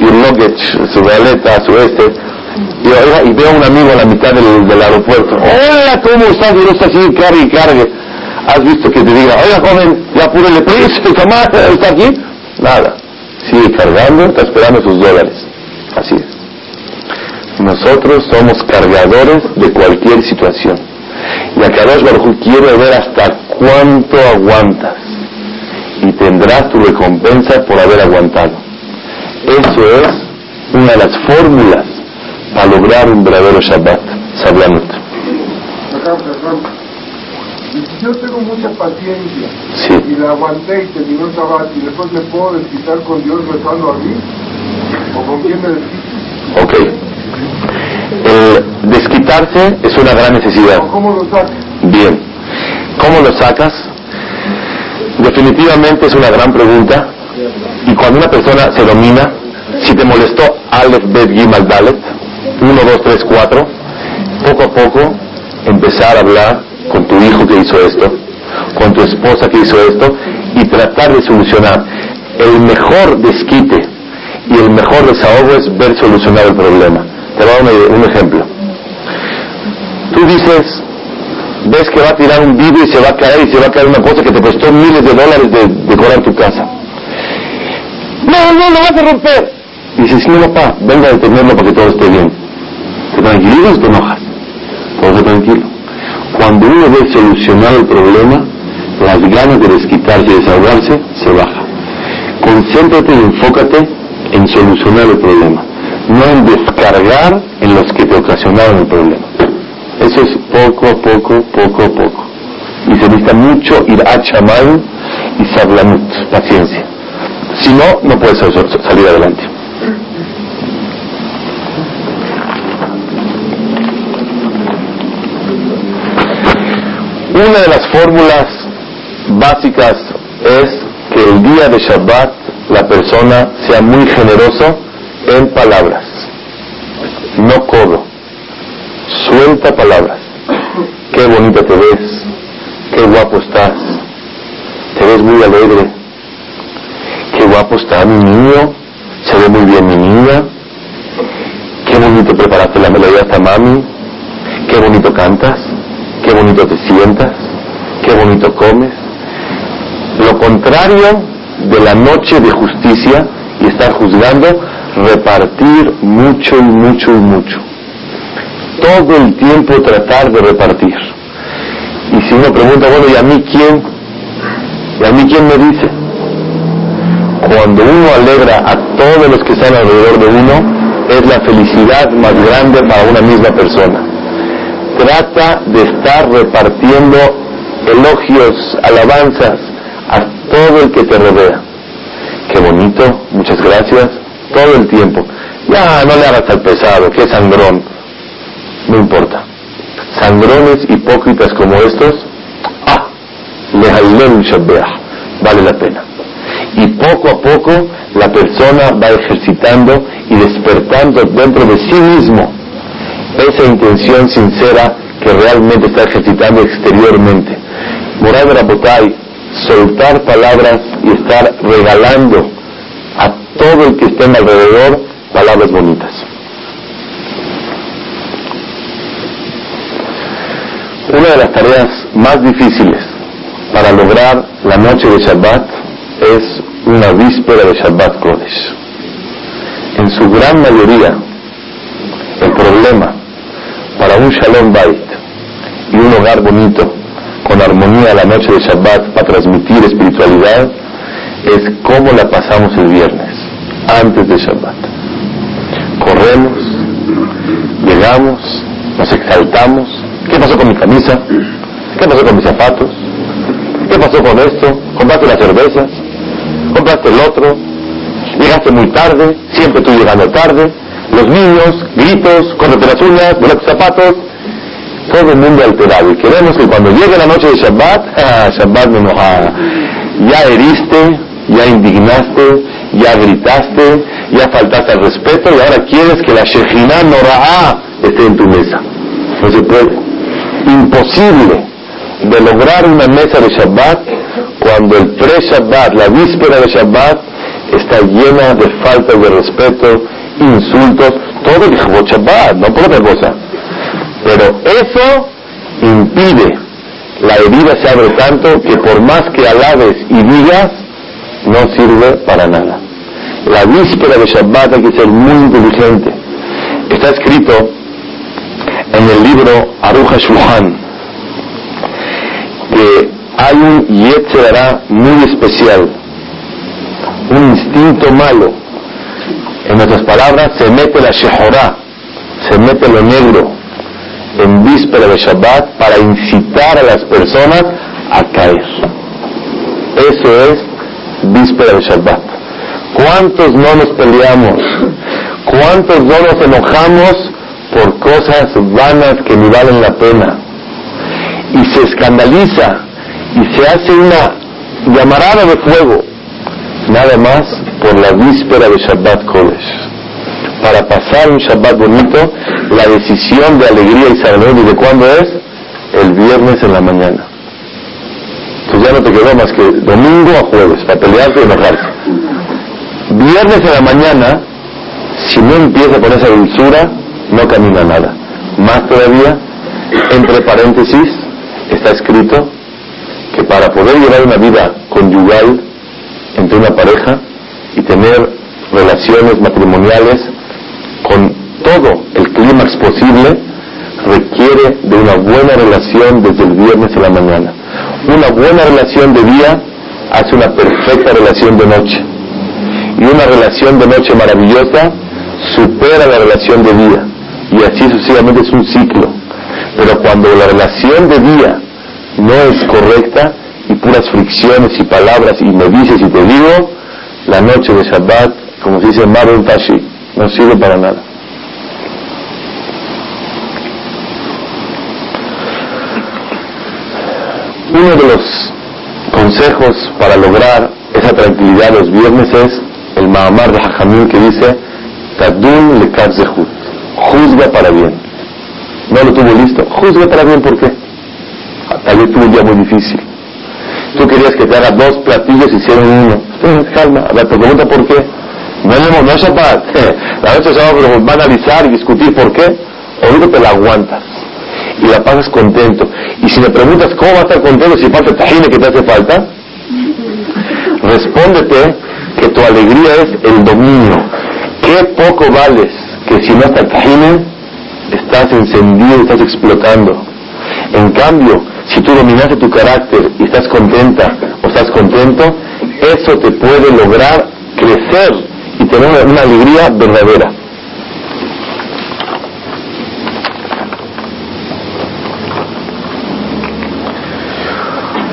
y luggage, su maleta, su este, y, y veo a un amigo a la mitad del, del aeropuerto. Hola, ¿cómo estás? Y no está así, cargue y cargue. ¿Has visto que te diga, oiga, joven, ya apúrele, prisa, tomás, está aquí? Nada. Sigue cargando, está esperando sus dólares. Así es. Nosotros somos cargadores de cualquier situación. Y Akadosh Baruj quiere ver hasta cuánto aguantas. Y tendrás tu recompensa por haber aguantado. Eso es una de las fórmulas para lograr un verdadero Shabbat. Sablanut. Si yo tengo mucha paciencia y la aguanté y terminó el Shabbat y después me puedo desquitar con Dios rezando aquí, ¿o con quién me desquito? Ok. Es una gran necesidad. ¿Cómo lo sacas? Bien. ¿Cómo lo sacas? Definitivamente es una gran pregunta. Y cuando una persona se domina, si te molestó Aleph, Bet, Gimel, Dalet, 1, 2, 3, 4, poco a poco empezar a hablar con tu hijo que hizo esto, con tu esposa que hizo esto, y tratar de solucionar. El mejor desquite y el mejor desahogo es ver solucionar el problema. Te voy a dar un, ejemplo. Tú dices, ves que va a tirar un vidrio y se va a caer y se va a caer una cosa que te costó miles de dólares de decorar tu casa. No, no, no vas a romper. Y dices, no, papá, venga a detenerlo para que todo esté bien. ¿Te tranquilizas o te enojas? Todo tranquilo. Cuando uno ve solucionar el problema, las ganas de desquitarse y desahogarse se baja. Concéntrate y enfócate en solucionar el problema, no en descargar en los que te ocasionaron el problema. Eso es poco a poco, poco a poco. Y se necesita mucho ir a chamar y sablamut, paciencia. Si no, no puedes salir adelante. Una de las fórmulas básicas es que el día de Shabbat la persona sea muy generoso en palabras, no codo, suelta palabras. Qué bonita te ves, qué guapo estás, te ves muy alegre, qué guapo está mi niño, se ve muy bien mi niña, qué bonito preparaste la melodía esta mami, qué bonito cantas, qué bonito te sientas, qué bonito comes. Lo contrario de la noche de justicia y estar juzgando, repartir mucho y mucho y mucho. Todo el tiempo tratar de repartir. Y si uno pregunta, bueno, ¿y a mí quién? ¿Y a mí quién me dice? Cuando uno alegra a todos los que están alrededor de uno, es la felicidad más grande para una misma persona. Trata de estar repartiendo elogios, alabanzas a todo el que te rodea. Qué bonito, muchas gracias, todo el tiempo. Ya, no le hagas al pesado, qué sangrón. No importa. Sangrones hipócritas como estos, ah, vale la pena. Y poco a poco la persona va ejercitando y despertando dentro de sí mismo esa intención sincera que realmente está ejercitando exteriormente. Moral Rabotay, soltar palabras y estar regalando a todo el que esté alrededor palabras bonitas. Una de las tareas más difíciles para lograr la noche de Shabbat es una víspera de Shabbat Kodesh. En su gran mayoría, el problema para un Shalom Bait y un hogar bonito, con armonía la noche de Shabbat para transmitir espiritualidad, es cómo la pasamos el viernes, antes de Shabbat. Corremos, llegamos, nos exaltamos. ¿Qué pasó con mi camisa? ¿Qué pasó con mis zapatos? ¿Qué pasó con esto? ¿Compraste las cervezas? ¿Compraste el otro? Llegaste muy tarde, siempre tú llegando tarde. Los niños, gritos, córrete las uñas, los zapatos. Todo el mundo alterado. Y queremos que cuando llegue la noche de Shabbat, ah, Shabbat me enojaba. Ya heriste, ya indignaste, ya gritaste, ya faltaste al respeto y ahora quieres que la Shejina Nora'a esté en tu mesa. No se puede. Imposible de lograr una mesa de Shabbat cuando el pre-Shabbat, la víspera de Shabbat, está llena de faltas de respeto, insultos, todo el Shabbat, no por otra cosa. Pero eso impide, la herida se abre tanto que por más que alabes y digas, no sirve para nada. La víspera de Shabbat hay que ser muy inteligente. Está escrito en el libro Aruja Shulchan que hay un Yetzerara muy especial, un instinto malo. En nuestras palabras, se mete la Shehorah, se mete lo negro en víspera de Shabbat para incitar a las personas a caer. Eso es víspera de Shabbat. ¿Cuántos no nos peleamos? ¿Cuántos no nos enojamos por cosas vanas que ni valen la pena? Y se escandaliza y se hace una llamarada de fuego, nada más por la víspera de Shabbat Kodesh. Para pasar un Shabbat bonito, la decisión de alegría y salud, ¿y de cuándo es? El viernes en la mañana. Entonces ya no te quedó más que domingo a jueves, para pelearte y enojarse. Viernes en la mañana, si no empieza con esa dulzura, no camina nada. Más todavía, entre paréntesis, está escrito que para poder llevar una vida conyugal entre una pareja y tener relaciones matrimoniales con todo el clímax posible, requiere de una buena relación desde el viernes en la mañana. Una buena relación de día hace una perfecta relación de noche. Y una relación de noche maravillosa supera la relación de día. Y así sucesivamente es un ciclo. Pero cuando la relación de día no es correcta y puras fricciones y palabras y me dices y te digo, la noche de Shabbat, como se dice Marun Tashi, no sirve para nada. Uno de los consejos para lograr esa tranquilidad los viernes es el Mahamar de Jajamín que dice Tadun le juzga para bien. No lo tuvo listo. Juzga para bien, ¿por qué? Tal vez tuvo un día muy difícil. Tú querías que te haga dos platillos y hicieron uno. calma, a ver, te pregunta por qué. No es, no es Shabbat. La noche Shabbat van a analizar y discutir por qué. Ahorita te la aguantas y la pasas contento. Y si me preguntas cómo va a estar contento si falta tajine que te hace falta, respóndete que tu alegría es el dominio. Qué poco vales que si no está tajine estás encendido, estás explotando. En cambio, si tú dominaste tu carácter y estás contenta o estás contento, eso te puede lograr crecer y tener una alegría verdadera.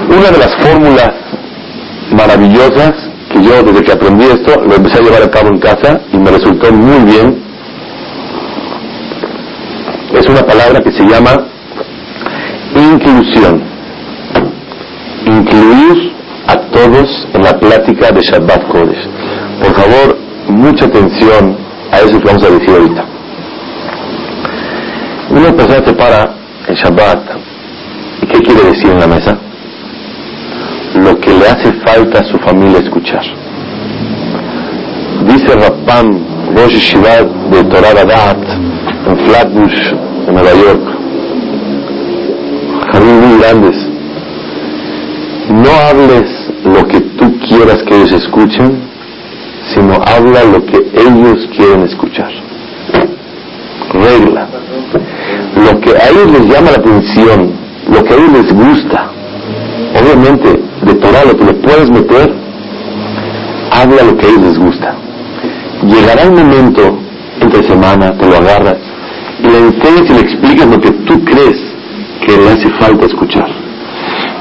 Una de las fórmulas maravillosas que yo desde que aprendí esto lo empecé a llevar a cabo en casa y me resultó muy bien es una palabra que se llama inclusión. Incluir a todos en la plática de Shabbat Kodesh. Por favor, mucha atención a eso que vamos a decir ahorita. Una persona se para en Shabbat. ¿Y qué quiere decir en la mesa? Lo que le hace falta a su familia escuchar. Dice Rappam, Rosh Shivat de Torah Adat, en Flatbush, en Nueva York, muy grandes. No hables lo que tú quieras que ellos escuchen, sino habla lo que ellos quieren escuchar. Regla. Lo que a ellos les llama la atención, lo que a ellos les gusta, obviamente de Torah lo que le puedes meter, habla lo que a ellos les gusta. Llegará un momento entre semana, te lo agarras le enseñas y le explicas lo que tú crees que le hace falta escuchar.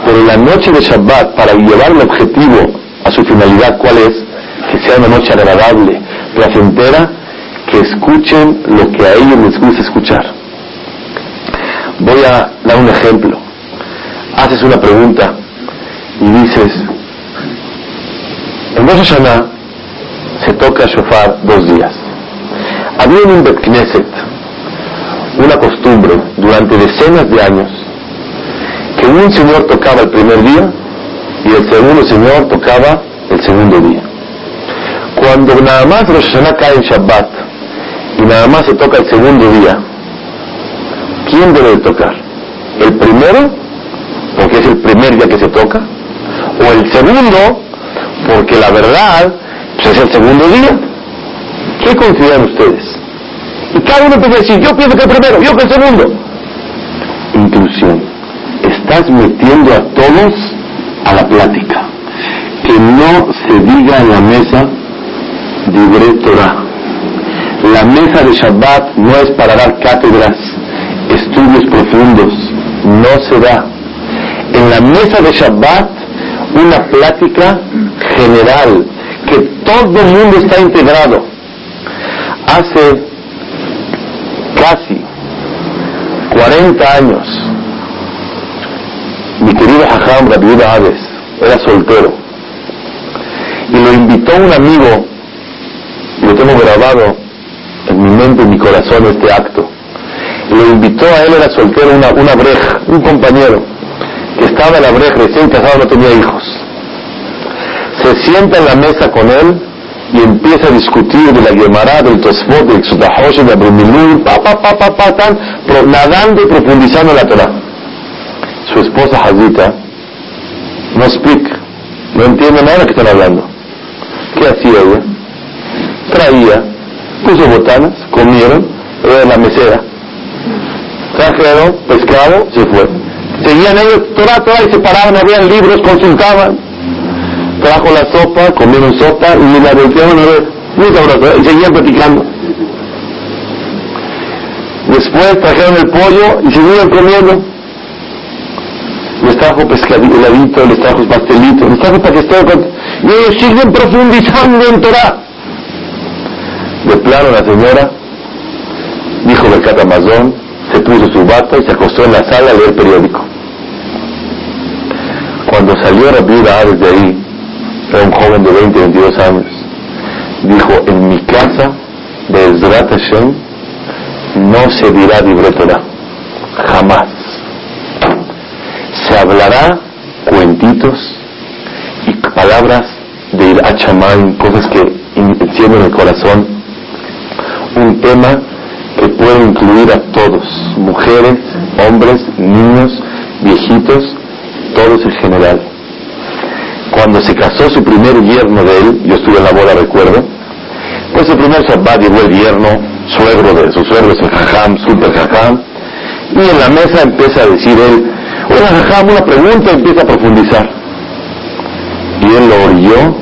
Pero la noche de Shabbat, para llevar el objetivo a su finalidad, ¿cuál es? Que sea una noche agradable, placentera, que escuchen lo que a ellos les gusta escuchar. Voy a dar un ejemplo. Haces una pregunta y dices, en Rosh Hashanah se toca shofar dos días. Había un Knesset una costumbre durante decenas de años que un señor tocaba el primer día y el segundo señor tocaba el segundo día. Cuando nada más Rosh Hashanah cae en Shabbat y nada más se toca el segundo día, ¿quién debe tocar? ¿El primero? Porque es el primer día que se toca. ¿O el segundo? Porque la verdad pues, es el segundo día. ¿Qué consideran ustedes? Y cada uno puede decir, yo pienso que el primero, yo que el segundo. Inclusión. Estás metiendo a todos a la plática. Que no se diga en la mesa libre Torah. La mesa de Shabbat no es para dar cátedras, estudios profundos, no se da. En la mesa de Shabbat, una plática general, que todo el mundo está integrado. Hace casi 40 años, mi querido Hajam Rabbi Aves era soltero y lo invitó un amigo, lo tengo grabado en mi mente, en mi corazón este acto. Lo invitó a él, era soltero, una, una breja, un compañero, que estaba en la breja, recién casado, no tenía hijos. Se sienta en la mesa con él y empieza a discutir de la Gemara, del Tosfot, del Xutahosh, de Abrimilú, pa, pa, pa, pa, pa, tan, nadando y profundizando en la Torah. Su esposa Hazita no explica, no entiende nada que están hablando. ¿Qué hacía ella? Traía, puso botanas, comieron, era la mesera. Trajeron pescado, se fue. Seguían ellos, toda, toda, y se paraban, habían libros, consultaban. Trajo la sopa, comieron sopa y la volteaban a ver, muy sabrosa, y seguían platicando. Después trajeron el pollo y seguían comiendo. Les trajo pescadito, les trajo pastelito, les trajo para que estén y ellos siguen profundizando en Torah. De plano la señora dijo Berkat Amazon, se puso su bata y se acostó en la sala a leer periódico. Cuando salió la viuda desde ahí, era un joven de 20, 22 años, dijo, en mi casa de Ezrat no se dirá libre Torah, jamás. Se hablará cuentitos y palabras de ir cosas que encienden el corazón, un tema que puede incluir a todos, mujeres, hombres, niños, viejitos, todos en general. Cuando se casó su primer yerno de él, yo estuve en la boda, recuerdo, pues el primer Shabbat llegó el yerno, suegro de su suegro, es el jajam, super jajam, y en la mesa empieza a decir él, hola jajam, una pregunta, empieza a profundizar. Y él lo oyó,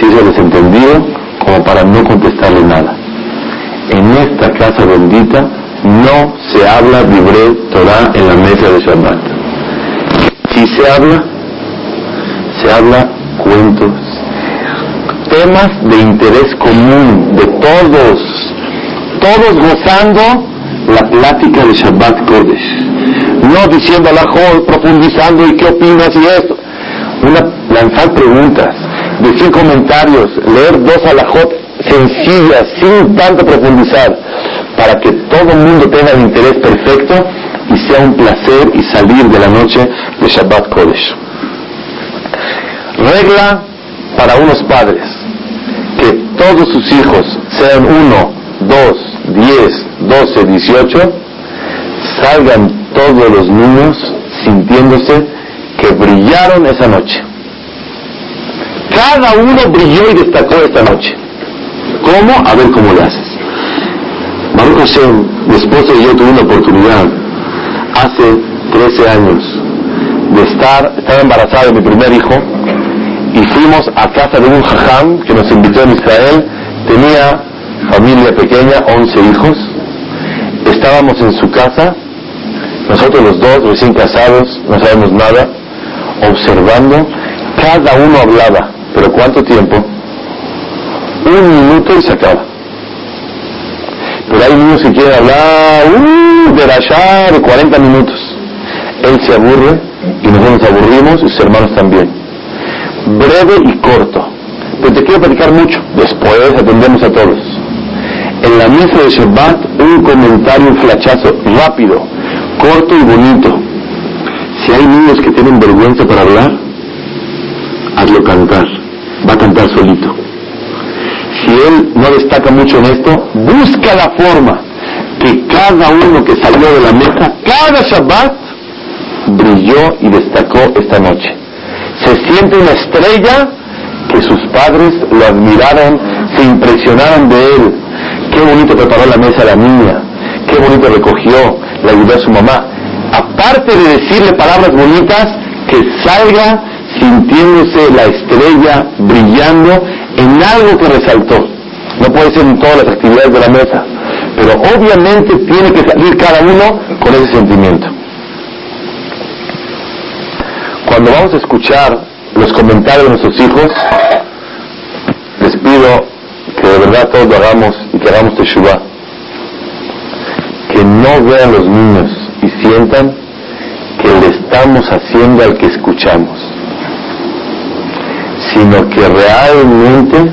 se hizo desentendido, como para no contestarle nada. En esta casa bendita no se habla libre Torah en la mesa de Shabbat. Si se habla, se habla cuentos, temas de interés común de todos, todos gozando la plática de Shabbat Kodesh. No diciendo a la profundizando y qué opinas y esto. Una, lanzar preguntas, decir comentarios, leer dos alajot sencillas, sin tanto profundizar, para que todo el mundo tenga el interés perfecto y sea un placer y salir de la noche de Shabbat Kodesh. Regla para unos padres, que todos sus hijos, sean uno, dos, diez, doce, dieciocho, salgan todos los niños sintiéndose que brillaron esa noche. Cada uno brilló y destacó esta noche. ¿Cómo? A ver cómo lo haces. Baruch Hashem, mi esposa y yo tuvimos la oportunidad hace 13 años de estar, estaba embarazada de mi primer hijo y fuimos a casa de un jajam que nos invitó en Israel. Tenía familia pequeña, 11 hijos. Estábamos en su casa, nosotros los dos recién casados, no sabemos nada. observando, cada uno hablaba, pero ¿cuánto tiempo? Un minuto y se acaba. Pero hay niños que quieren hablar, uh, de rayar, de 40 minutos. Él se aburre y nosotros nos aburrimos y sus hermanos también. Breve y corto. Pero te quiero platicar mucho. Después atendemos a todos. En la misa de Shabbat, un comentario, un flachazo rápido, corto y bonito. Si hay niños que tienen vergüenza para hablar, hazlo cantar. Va a cantar solito. Si él no destaca mucho en esto, busca la forma que cada uno que salió de la mesa, cada Shabbat, brilló y destacó esta noche. Se siente una estrella que sus padres lo admiraron, se impresionaron de él. Qué bonito preparó la mesa la niña, qué bonito recogió, le ayudó a su mamá. Aparte de decirle palabras bonitas, que salga sintiéndose la estrella brillando en algo que resaltó. No puede ser en todas las actividades de la mesa, pero obviamente tiene que salir cada uno con ese sentimiento. Vamos a escuchar los comentarios de nuestros hijos, les pido que de verdad todos lo hagamos y que hagamos teshuva. Que no vean los niños y sientan que le estamos haciendo al que escuchamos, sino que realmente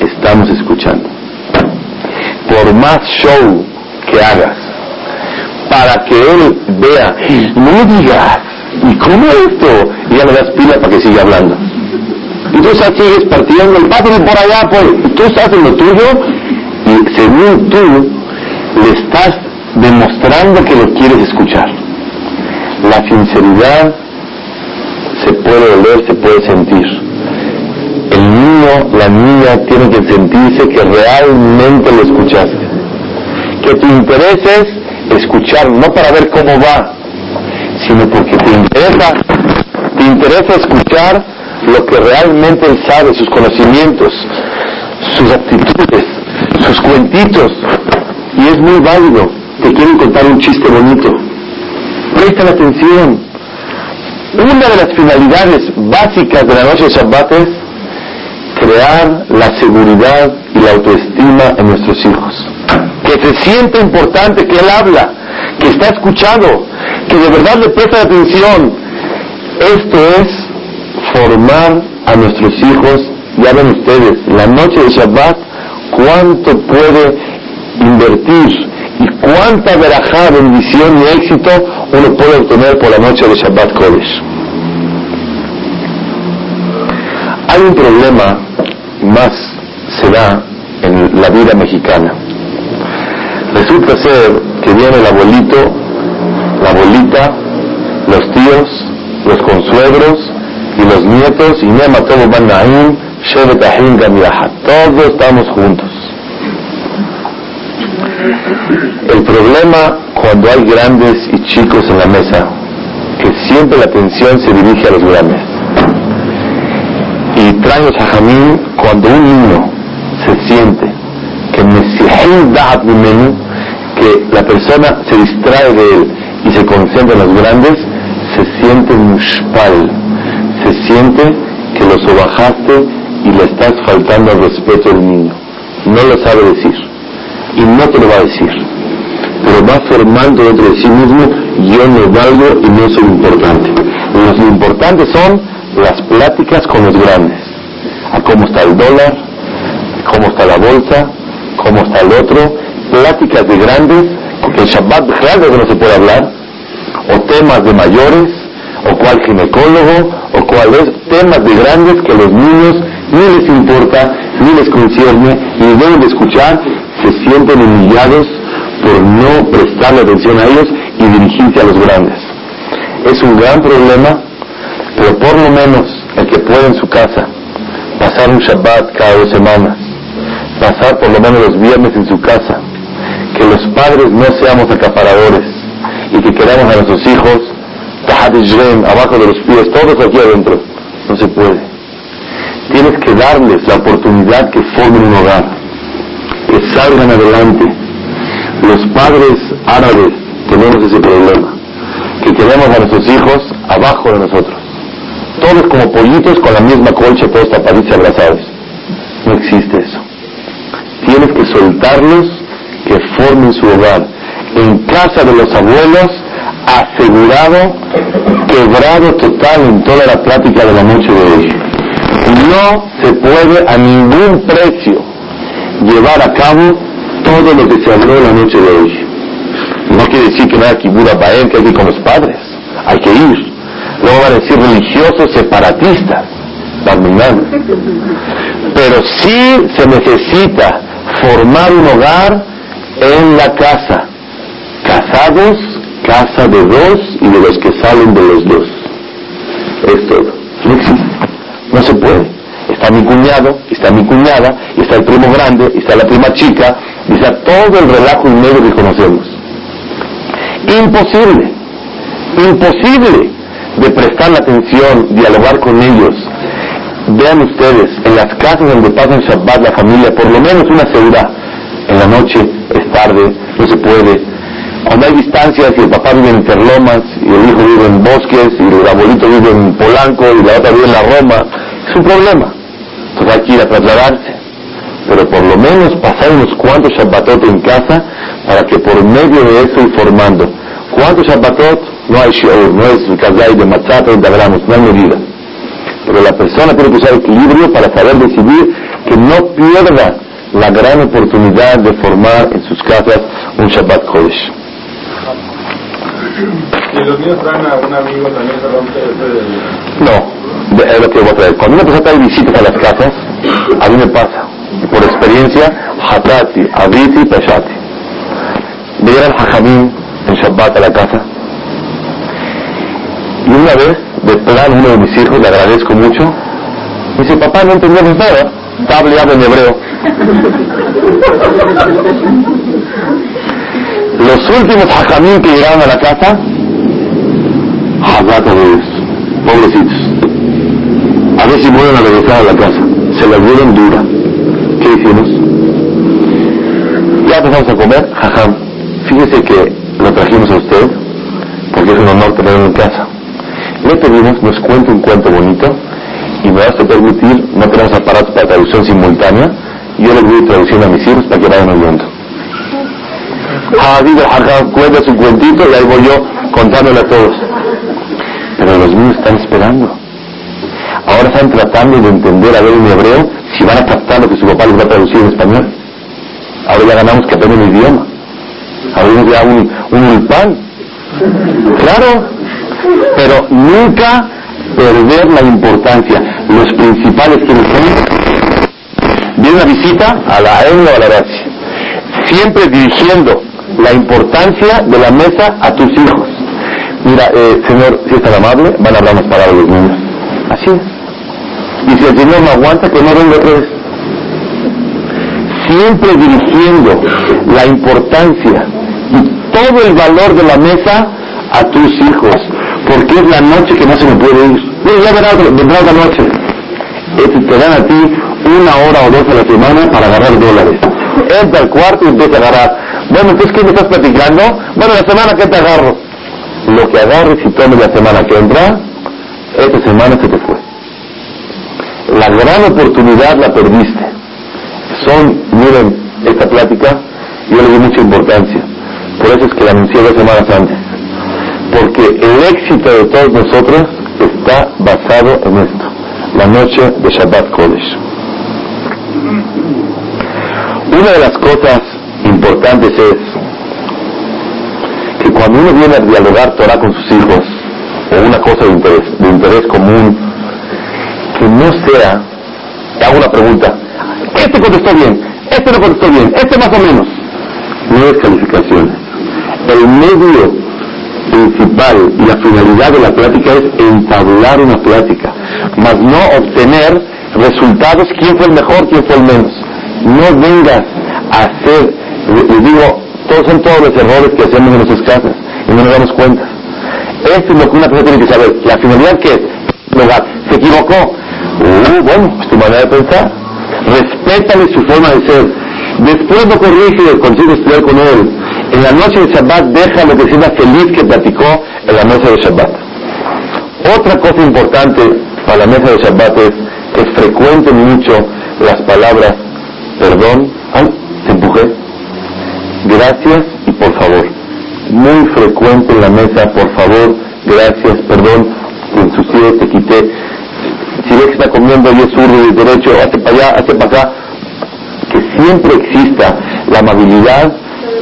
estamos escuchando. Por más show que hagas, para que él vea, no digas, ¿y cómo esto? Y ya le das pila para que siga hablando. Y tú sigues partiendo, el pásame por allá, pues, tú estás en lo tuyo, y según tú, le estás demostrando que lo quieres escuchar. La sinceridad se puede oler, se puede sentir. El niño, la niña tiene que sentirse que realmente lo escuchaste. Que tu interés es escuchar, no para ver cómo va, sino porque te interesa, te interesa escuchar lo que realmente él sabe, sus conocimientos, sus actitudes, sus cuentitos. Y es muy válido. Te quieren contar un chiste bonito. Presta atención. Una de las finalidades básicas de la noche de Shabbat es crear la seguridad y la autoestima en nuestros hijos. Que se siente importante que él habla, que está escuchado, que de verdad le presta atención. Esto es formar a nuestros hijos, ya ven ustedes, la noche de Shabbat, cuánto puede invertir y cuánta verajá, bendición y éxito uno puede obtener por la noche de Shabbat Kodesh. Hay un problema más se da en la vida mexicana. Resulta ser que viene el abuelito, la abuelita, los tíos, los consuegros y los nietos, y Nema todos van ahí, todos estamos juntos. El problema cuando hay grandes y chicos en la mesa, que siempre la atención se dirige a los grandes. Y trae los hajamim cuando un niño se siente que menú, que la persona se distrae de él y se concentra en los grandes, se siente mushpal, se siente que lo sobajaste y le estás faltando al respeto al niño. No lo sabe decir y no te lo va a decir, pero va formando dentro de sí mismo yo no valgo y no soy importante. Lo importante son las pláticas con los grandes, a cómo está el dólar, cómo está la bolsa, cómo está el otro, pláticas de grandes, porque el Shabbat real que no se puede hablar, o temas de mayores, o cuál ginecólogo, o cuál es, temas de grandes que los niños ni les importa, ni les concierne, ni deben de escuchar, se sienten humillados por no prestarle atención a ellos y dirigirse a los grandes. Es un gran problema, pero por lo menos el que puede en su casa pasar un Shabbat cada dos semanas, pasar por lo menos los viernes en su casa, que los padres no seamos acaparadores y que queramos a nuestros hijos abajo de los pies, todos aquí adentro. No se puede. Tienes que darles la oportunidad que formen un hogar, que salgan adelante. Los padres árabes tenemos ese problema, que queremos a nuestros hijos abajo de nosotros. todos como pollitos con la misma colcha, tapaditos y abrazados. No existe eso. Tienes que soltarlos que formen su hogar. En casa de los abuelos, asegurado, quebrado total en toda la plática de la noche de hoy. No se puede a ningún precio llevar a cabo todo lo que se habló en la noche de hoy. No quiere decir que no haya kibura él, que hay que ir con los padres. Hay que ir. Luego van a decir religiosos separatistas. Pero sí se necesita formar un hogar en la casa. Casados, casa de dos y de los que salen de los dos. Es todo. No existe. No se puede. Está mi cuñado, está mi cuñada, está el primo grande, está la prima chica, y está todo el relajo y medio que conocemos. Imposible. Imposible de prestar la atención, dialogar con ellos. Vean ustedes, en las casas donde pasan Shabbat la familia, por lo menos una seguridad. En la noche es tarde, no se puede. Cuando hay distancias y el papá vive en Terlomas y el hijo vive en Bosques y el abuelito vive en Polanco y la otra vive en la Roma, es un problema. Entonces hay que ir a trasladarse. Pero por lo menos pasar unos cuantos Shabbatot en casa para que por medio de eso ir formando. ¿Cuántos Shabbatot? No hay shiur, no es kazay de matzah, 30 gramos, no hay medida. La persona tiene que usar equilibrio para saber decidir que no pierda la gran oportunidad de formar en sus casas un Shabbat Kodesh. ¿Y los niños traen a un amigo también se rompe No, es lo que voy a traer. Cuando una persona trae visitas a las casas, a mí me pasa, por experiencia, hatati, abiti, peshati. Vinieron hajamim en Shabbat a la casa. Y una vez, de plan, uno de mis hijos, le agradezco mucho, dice, papá, no entendemos nada, está hablando en hebreo. Los últimos hajamim que llegaron a la casa, Hazaka de pobrecitos. A ver si vuelven a regresar a la casa. Se la dieron dura. ¿Qué hicimos? Ya empezamos a comer, jajam. Fíjese que lo trajimos a usted, porque es un honor tenerlo en casa. Le pedimos, nos cuente un cuento bonito, y me vas a permitir, no tenemos aparatos para traducción simultánea, yo le voy traduciendo a mis hijos para que vayan oyendo. Javid el cuenta su cuentito y ahí voy yo contándole a todos. Pero los niños están esperando. Ahora están tratando de entender a ver en hebreo si van a captar lo que su papá les va a traducir en español. Ahora ya ganamos que aprenden el idioma. Abrimos ya un, un ulpan. Claro, pero nunca perder la importancia. Los principales que son, viene una visita a la ENO o a la gracia. Siempre dirigiendo la importancia de la mesa a tus hijos. Mira, eh, señor, si es tan amable, van a hablar más palabras los niños. Así. Y si el señor no aguanta, que no venga otra. Siempre dirigiendo la importancia y todo el valor de la mesa a tus hijos, porque es la noche que no se me puede ir. Mira, ya verás, vendrá la noche. Este, te dan a ti una hora o dos a la semana para agarrar dólares. Entra al cuarto y empieza a agarrar. Bueno, entonces, ¿qué me estás platicando? Bueno, la semana que te agarro. Lo que agarres y tomes la semana que entra, esta semana se te fue. La gran oportunidad la perdiste. Son, miren, esta plática, yo le di mucha importancia. Por eso es que la anuncié dos semanas antes. Porque el éxito de todos nosotros está basado en esto. La noche de Shabbat Kodesh. Una de las cosas importantes es que cuando uno viene a dialogar Torah con sus hijos, o una cosa de interés, de interés común, que no sea, te hago una pregunta, este contestó bien, este no contestó bien, este más o menos, no es calificaciones. El medio principal y la finalidad de la plática es entablar una plática, más no obtener resultados, quién fue el mejor, quién fue el menos. No vengas a hacer, les digo, todos son todos los errores que hacemos en nuestras casas y no nos damos cuenta. Esto es lo que una persona tiene que saber. La finalidad que es, se equivocó. Uh, bueno, es tu manera de pensar. Respétale su forma de ser. Después lo corrige, consigue estudiar con él. En la noche de Shabbat deja lo que sea feliz que platicó en la noche de Shabbat. Otra cosa importante para la mesa de Shabbat es que frecuenten mucho las palabras perdón, te empujé, gracias y por favor. Muy frecuente en la mesa, por favor, gracias, perdón, te ensucié, te quité. Si ves que está comiendo y es zurdo y derecho, hace para allá, hace para acá. Que siempre exista la amabilidad,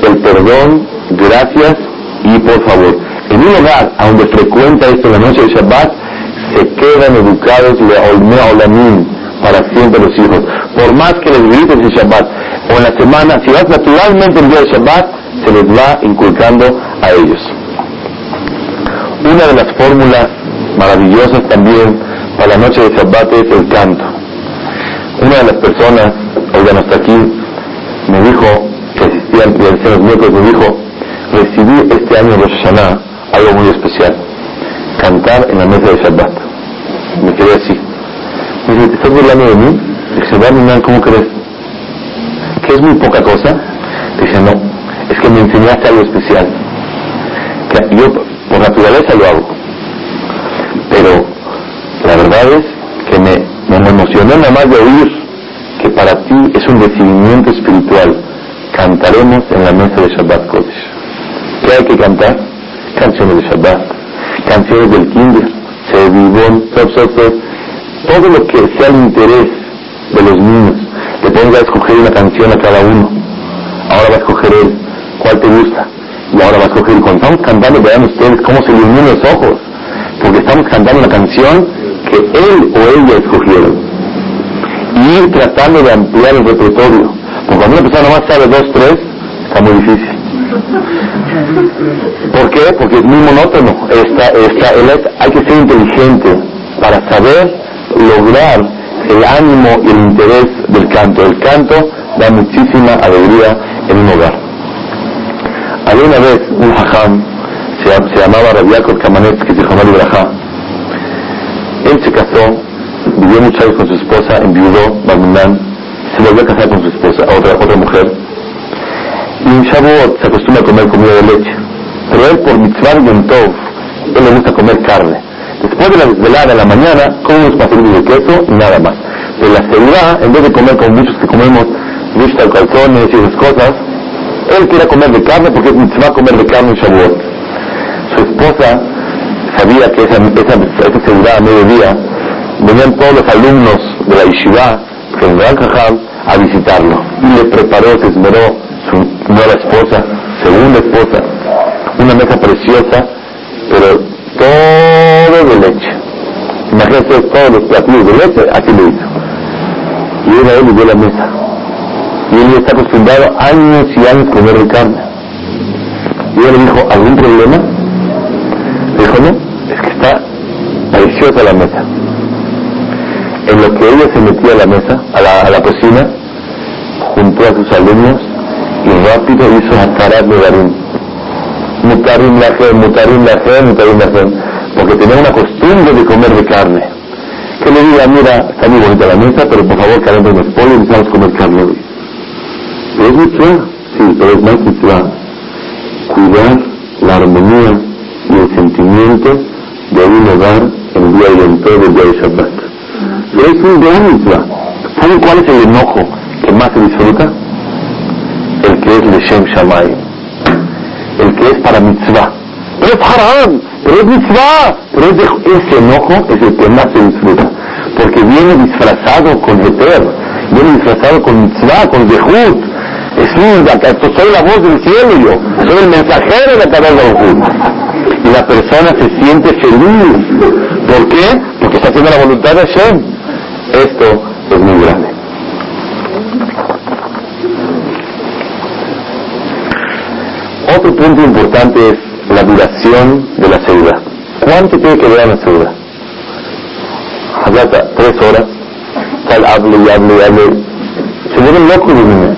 el perdón, gracias y por favor. En un lugar a donde frecuenta esto la noche de Shabbat, se quedan educados le para siempre los hijos. Por más que les grites en Shabbat o en la semana, si vas naturalmente el día de Shabbat, se les va inculcando a ellos. Una de las fórmulas maravillosas también para la noche de Shabbat es el canto. Una de las personas, ya no está aquí, me dijo, que asistía al de los miércoles, me dijo, recibí este año Rosh Hashanah algo muy especial, cantar en la mesa de Shabbat. Me quedé así. Me dice, ¿te estás burlando de mí? Dice, Barminan, ¿cómo crees? ¿Que es muy poca cosa? Dice, no, es que me enseñaste algo especial. Que yo por naturaleza lo hago. Pero la verdad es que me, me emocioné nada más de oír que para ti es un recibimiento espiritual. Cantaremos en la mesa de Shabbat Kodesh. ¿Qué hay que cantar? Canciones de Shabbat, canciones del Kinder, Sevivón, todo lo que sea el interés de los niños. Le ponga a escoger una canción a cada uno. Ahora va a escoger él. ¿Cuál te gusta? Y ahora va a escoger. Cuando estamos cantando, vean ustedes cómo se iluminan los ojos. Porque estamos cantando una canción que él o ella escogieron. Y ir tratando de ampliar el repertorio. Cuando una persona nomás sabe dos, tres, está muy difícil. ¿Por qué? Porque es muy monótono. Esta, esta, hay que ser inteligente para saber lograr el ánimo y el interés del canto. El canto da muchísima alegría en un hogar. Había una vez un hajam, se, llamaba Rabiakov Kamanetsky, se llamaba Ibrahá. Él se casó, vivió muchos años con su esposa, enviudó, Barminan, se volvió a casar con su esposa, otra, otra mujer. Y en Shavuot se acostumbra a comer comida de leche. Pero él, por mitzvah Tov, él le gusta comer carne. Después de la desvelada en la mañana, come unos pastelitos de queso y nada más. Pero la seguridad, en vez de comer con muchos que comemos o calzones y esas cosas, él quiere comer de carne porque es mitzvah comer de carne en Shavuot. Su esposa sabía que esa, esa, esa a mediodía venían todos los alumnos de la yeshiva, en Gran a visitarlo. Y le preparó, se esmeró su nueva esposa, segunda esposa, una mesa preciosa, pero todo de leche. Imagínense todos los platillos de leche, así lo hizo. Y él a él y dio la mesa. Y él está acostumbrado años y años a comer carne. Y él le dijo, ¿algún problema? Le dijo, no, es que está preciosa la mesa. En lo que ella se metía a la mesa, a la, a la cocina, junto a sus alumnos, y rápido hizo Hatarat Nedarim mutarim lajem, mutarim lajem, mutarim lajem, porque tenía una costumbre de comer de carne. Que le diga, mira, está muy bonita la mesa, pero por favor, calentemos los pollos y empezamos a comer carne hoy. ¿Es mitzvah? Sí, pero es más mitzvah. Cuidar la armonía y el sentimiento de un hogar el día y todo el día de Shabbat. Es un gran mitzvah. ¿Saben cuál es el enojo que más se disfruta? El que es Leshem Shamayim el que es para mitzvah. Pero es haram, pero es mitzvah, pero es ese enojo es el que más se disfruta, porque viene disfrazado con eter, viene disfrazado con mitzvah, con zehut. Es un, soy la voz del cielo yo, soy el mensajero de la cabeza Y la persona se siente feliz. ¿Por qué? Porque está haciendo la voluntad de Hashem. Esto es muy grande. Otro punto importante es la duración de la seguridad. ¿Cuánto tiene que durar la seguridad? Hablata, tres horas, tal hable y hable y hable. Se vuelven locos los niños.